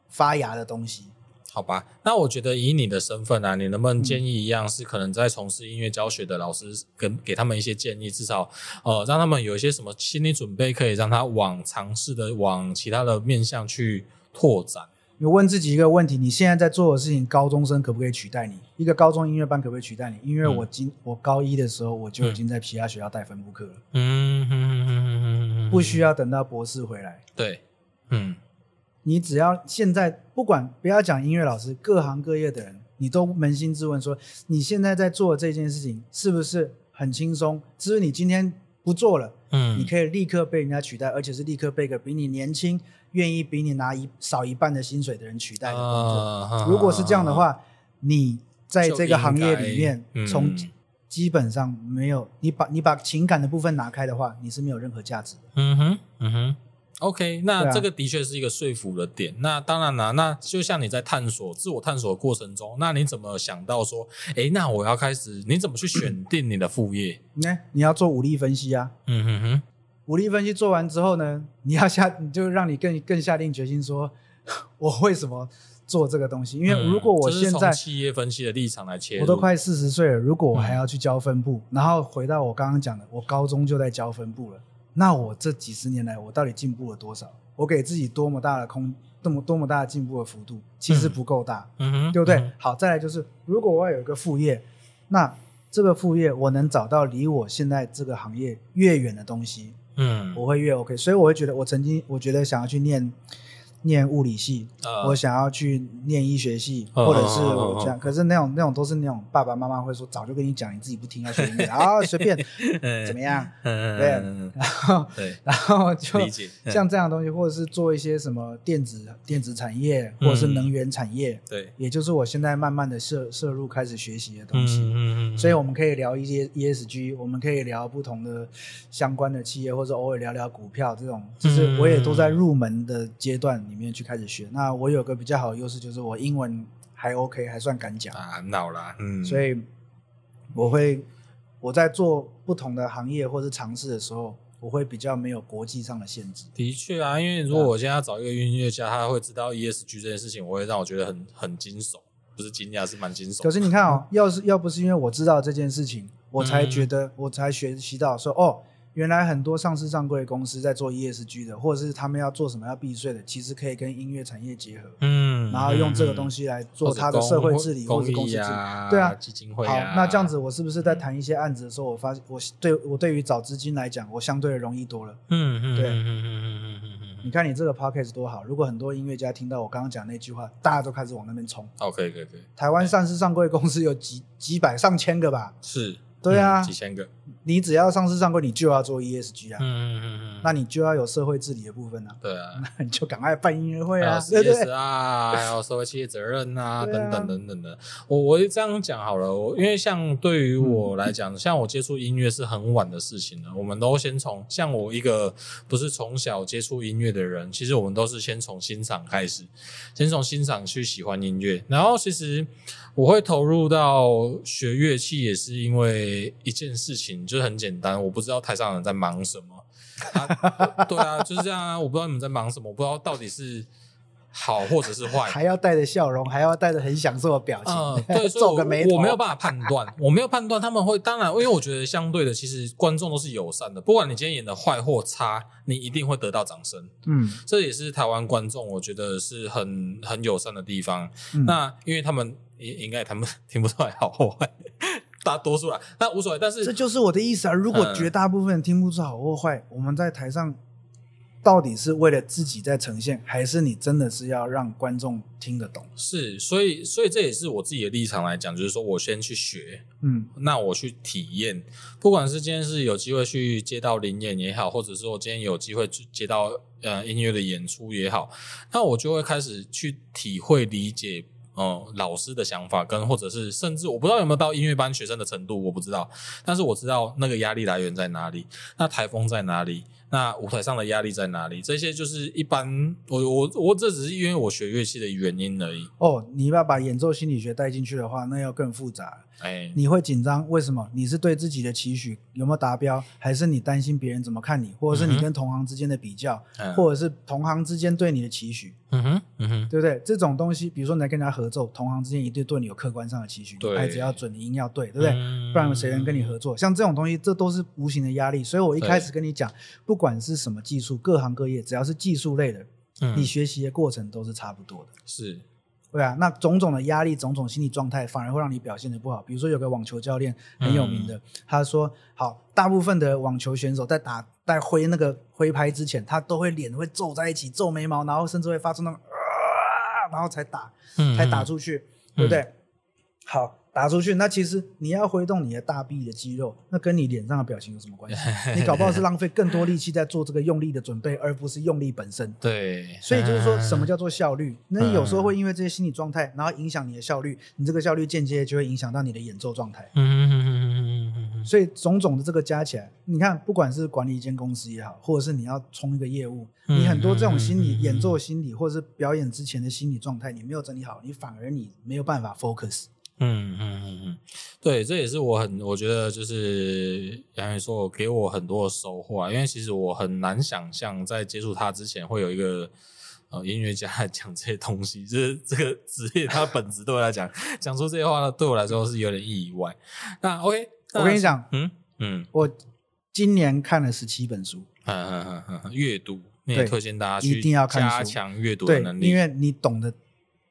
发芽的东西。好吧，那我觉得以你的身份啊，你能不能建议一样是可能在从事音乐教学的老师，跟给他们一些建议，至少呃让他们有一些什么心理准备，可以让他往尝试的往其他的面向去拓展。你问自己一个问题：你现在在做的事情，高中生可不可以取代你？一个高中音乐班可不可以取代你？因为我今、嗯、我高一的时候，我就已经在其他学校带分部课了。嗯哼哼哼哼哼哼，不需要等到博士回来。对，嗯。你只要现在不管不要讲音乐老师，各行各业的人，你都扪心自问说，你现在在做的这件事情是不是很轻松？只是你今天不做了，嗯，你可以立刻被人家取代，而且是立刻被一个比你年轻、愿意比你拿一少一半的薪水的人取代的工作。啊、如果是这样的话，啊、你在这个行业里面，从基本上没有你把你把情感的部分拿开的话，你是没有任何价值的。嗯哼，嗯哼。OK，那这个的确是一个说服的点。啊、那当然了，那就像你在探索自我探索的过程中，那你怎么想到说，哎，那我要开始？你怎么去选定你的副业？那你要做武力分析啊。嗯哼哼。武力分析做完之后呢，[laughs] 你要下，你就让你更更下定决心说，[laughs] 我为什么做这个东西？因为如果我现在、嗯、企业分析的立场来切入，我都快四十岁了，如果我还要去教分部，嗯、然后回到我刚刚讲的，我高中就在教分部了。那我这几十年来，我到底进步了多少？我给自己多么大的空，多么多么大的进步的幅度，其实不够大，对不对？嗯、好，再来就是，如果我要有一个副业，那这个副业我能找到离我现在这个行业越远的东西，嗯，我会越 OK。所以我会觉得，我曾经我觉得想要去念念物理系，呃、我想要去念医学系，呃、或者是我这样。呃、可是那种那种都是那种爸爸妈妈会说，早就跟你讲，你自己不听要学音乐啊，随便 [laughs] 怎么样？对，然后对，然后就像这样的东西，或者是做一些什么电子电子产业，或者是能源产业，对，也就是我现在慢慢的涉涉入开始学习的东西。嗯嗯，所以我们可以聊一些 ESG，我们可以聊不同的相关的企业，或者偶尔聊聊股票这种，就是我也都在入门的阶段。里面去开始学，那我有个比较好的优势，就是我英文还 OK，还算敢讲啊，闹啦，嗯，所以我会我在做不同的行业或是尝试的时候，我会比较没有国际上的限制。的确啊，因为如果我现在要找一个音乐家，他会知道 ESG 这件事情，我会让我觉得很很惊悚，不是惊讶，是蛮惊悚。可是你看哦，要是要不是因为我知道这件事情，我才觉得、嗯、我才学习到说哦。原来很多上市上柜公司在做 ESG 的，或者是他们要做什么要避税的，其实可以跟音乐产业结合，嗯，然后用这个东西来做它的社会治理或者公司治理，对啊，基金会啊。好，那这样子我是不是在谈一些案子的时候，我发现我对我对于找资金来讲，我相对的容易多了，嗯嗯，对，嗯嗯嗯嗯嗯嗯，你看你这个 podcast 多好，如果很多音乐家听到我刚刚讲那句话，大家都开始往那边冲。OK 可以可以。台湾上市上柜公司有几几百上千个吧？是。对啊，几千个，你只要上市上柜，你就要做 ESG 啊，嗯嗯嗯，那你就要有社会治理的部分啊，对啊，那 [laughs] 你就赶快办音乐会啊，对对。啊，[laughs] 还有社会企业责任啊，等等等等的。我我这样讲好了，我因为像对于我来讲，像我接触音乐是很晚的事情了，我们都先从像我一个不是从小接触音乐的人，其实我们都是先从欣赏开始，先从欣赏去喜欢音乐，然后其实。我会投入到学乐器，也是因为一件事情，就是很简单，我不知道台上人在忙什么。啊 [laughs] 对啊，就是这样啊，我不知道你们在忙什么，我不知道到底是。好，或者是坏，还要带着笑容，还要带着很享受的表情。嗯，[laughs] 对，皱个眉头，我没有办法判断，[laughs] 我没有判断他们会。当然，因为我觉得相对的，其实观众都是友善的，不管你今天演的坏或差，你一定会得到掌声。嗯，这也是台湾观众，我觉得是很很友善的地方。嗯、那因为他们应应该他们 [laughs] 听不出来好或坏，大多数啦，那无所谓。但是这就是我的意思啊！如果绝大部分人听不出好或坏，嗯、我们在台上。到底是为了自己在呈现，还是你真的是要让观众听得懂？是，所以，所以这也是我自己的立场来讲，就是说我先去学，嗯，那我去体验，不管是今天是有机会去接到临演也好，或者是我今天有机会去接到呃音乐的演出也好，那我就会开始去体会、理解，哦、呃，老师的想法，跟或者是甚至我不知道有没有到音乐班学生的程度，我不知道，但是我知道那个压力来源在哪里，那台风在哪里。那舞台上的压力在哪里？这些就是一般，我我我这只是因为我学乐器的原因而已。哦，你要把演奏心理学带进去的话，那要更复杂。哎，你会紧张？为什么？你是对自己的期许有没有达标，还是你担心别人怎么看你，或者是你跟同行之间的比较，嗯、或者是同行之间对你的期许？嗯哼，嗯哼，对不对？这种东西，比如说你来跟人家合作，同行之间一定对你有客观上的期许，对，拍子要准，你音要对，对不对？嗯、不然谁能跟你合作？像这种东西，这都是无形的压力。所以我一开始跟你讲，不管是什么技术，各行各业，只要是技术类的，嗯、你学习的过程都是差不多的。是。对啊，那种种的压力，种种心理状态，反而会让你表现的不好。比如说，有个网球教练很有名的，嗯、他说：“好，大部分的网球选手在打在挥那个挥拍之前，他都会脸会皱在一起，皱眉毛，然后甚至会发出那种啊，然后才打，才打出去，嗯、对不对？”好。打出去，那其实你要挥动你的大臂的肌肉，那跟你脸上的表情有什么关系？[laughs] 你搞不好是浪费更多力气在做这个用力的准备，而不是用力本身。对，所以就是说什么叫做效率？那你有时候会因为这些心理状态，然后影响你的效率，你这个效率间接就会影响到你的演奏状态。嗯嗯嗯嗯嗯嗯。所以种种的这个加起来，你看，不管是管理一间公司也好，或者是你要冲一个业务，你很多这种心理、演奏心理，或者是表演之前的心理状态，你没有整理好，你反而你没有办法 focus。嗯嗯嗯嗯，对，这也是我很我觉得就是杨宇说给我很多的收获啊，因为其实我很难想象在接触他之前会有一个呃音乐家来讲这些东西，就是这个职业他的本质对我来讲讲出这些话呢，对我来说是有点意外。那 OK，那我跟你讲，嗯嗯，我今年看了十七本书，嗯嗯嗯嗯，阅读，你也推荐大家去一定要加强阅读的能力，因为你懂得。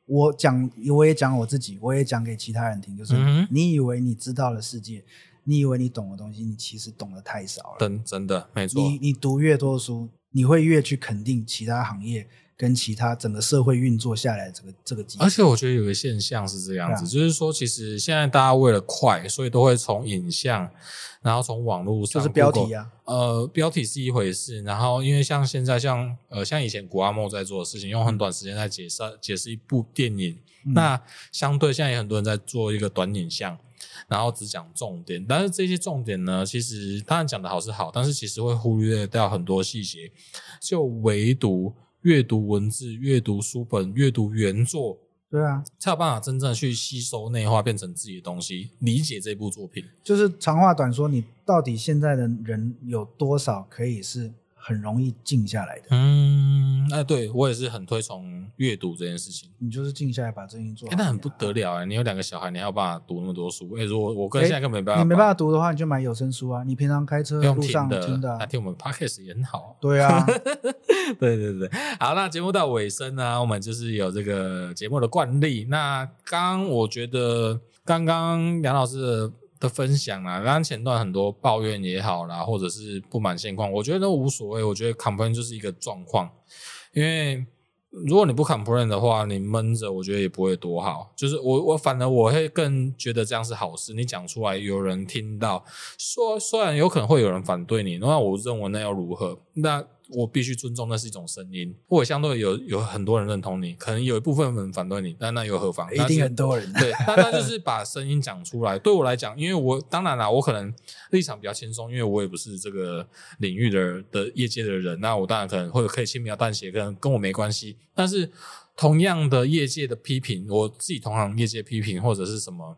我讲，我也讲我自己，我也讲给其他人听，就是你以为你知道了世界，你以为你懂的东西，你其实懂得太少了。真真的没错。你你读越多书，你会越去肯定其他行业跟其他整个社会运作下来这个这个。而且我觉得有个现象是这样子，啊、就是说，其实现在大家为了快，所以都会从影像，然后从网络上，就是标题啊，呃，标题是一回事，然后因为像现在像呃像以前古阿莫在做的事情，用很短时间在解释解释一部电影，嗯、那相对现在也很多人在做一个短影像。然后只讲重点，但是这些重点呢，其实当然讲的好是好，但是其实会忽略掉很多细节。就唯独阅读文字、阅读书本、阅读原作，对啊，才有办法真正去吸收、内化，变成自己的东西，理解这部作品。就是长话短说，你到底现在的人有多少可以是？很容易静下来的。嗯，哎，对我也是很推崇阅读这件事情。你就是静下来把这件事做好。那很不得了哎！你有两个小孩，你还有办法读那么多书？哎，如果我跟现在根本没办法，你没办法读的话，你就买有声书啊。你平常开车路上听的，那听我们 podcast 也很好。对啊，[laughs] 对对对。好，那节目到尾声呢，我们就是有这个节目的惯例。那刚我觉得刚刚梁老师的。的分享啊，当然前段很多抱怨也好啦，或者是不满现况，我觉得都无所谓。我觉得 complain 就是一个状况，因为如果你不 complain 的话，你闷着，我觉得也不会多好。就是我我反而我会更觉得这样是好事。你讲出来，有人听到，说虽然有可能会有人反对你，那我认为那又如何？那。我必须尊重，那是一种声音。或者相对有有很多人认同你，可能有一部分人反对你，但那又何妨？一定很多人。对，那那就是把声音讲出来。对我来讲，因为我当然啦，我可能立场比较轻松，因为我也不是这个领域的的业界的人。那我当然可能会可以轻描淡写，跟跟我没关系。但是同样的业界的批评，我自己同行业界批评或者是什么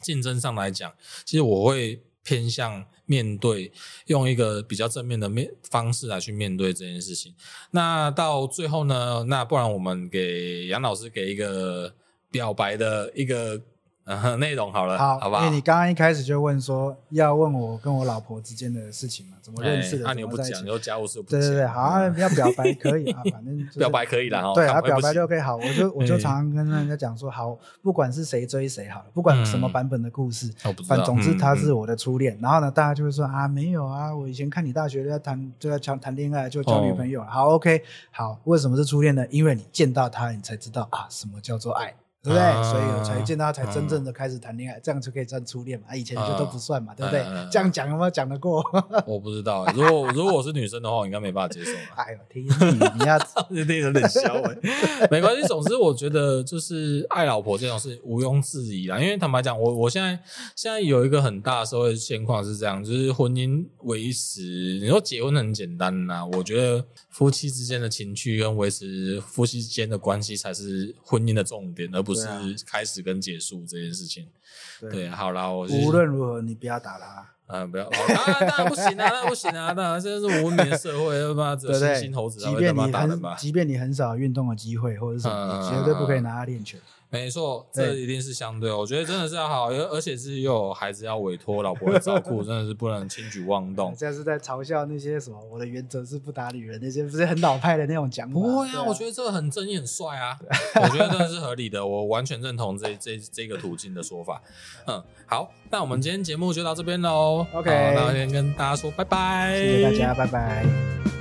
竞争上来讲，其实我会偏向。面对，用一个比较正面的面方式来去面对这件事情。那到最后呢？那不然我们给杨老师给一个表白的一个。嗯，内容好了，好，好吧。因为你刚刚一开始就问说要问我跟我老婆之间的事情嘛，怎么认识的？那、欸啊、你又不讲，你又家务事不讲。对对对，好，啊、要表白可以啊，[laughs] 反正、就是、表白可以啦。对，啊表白就 OK，。好，我就我就常常跟人家讲说，好，不管是谁追谁，好了，不管什么版本的故事，嗯、反正总之他是我的初恋。嗯、然后呢，大家就会说啊，没有啊，我以前看你大学就在谈，就在谈谈恋爱，就交女朋友。哦、好，OK，好，为什么是初恋呢？因为你见到他，你才知道啊，什么叫做爱。对不对？啊、所以我才见到他，才真正的开始谈恋爱，嗯、这样就可以算初恋嘛？以前就都不算嘛，啊、对不对？嗯、这样讲有没有讲得过？[laughs] 我不知道，如果如果我是女生的话，我应该没办法接受。[laughs] 哎呦，天你你要 [laughs] 有点有点消哎，没关系。总之，我觉得就是爱老婆这种事毋庸置疑啦。因为坦白讲，我我现在现在有一个很大的社会现况是这样，就是婚姻维持，你说结婚很简单呐、啊，我觉得夫妻之间的情趣跟维持夫妻之间的关系才是婚姻的重点，而不是。是开始跟结束这件事情，对，对，好啦，我无论如何你不要打他，嗯，不要，当然当然不行啊，那不行啊，当然现在是文明的社会，他妈只有猩猩猴子才会他妈打人吧？即便你很少运动的机会或者什么，你绝对不可以拿他练拳。没错，这一定是相对。我觉得真的是要好，而而且是又有孩子要委托老婆的照顾，[laughs] 真的是不能轻举妄动。这是在嘲笑那些什么？我的原则是不打女人，那些不是很老派的那种讲法。不会啊，我觉得这个很正义、很帅啊。[laughs] 我觉得真的是合理的，我完全认同这这这个途径的说法。嗯，好，那我们今天节目就到这边喽。OK，那先跟大家说拜拜，谢谢大家，拜拜。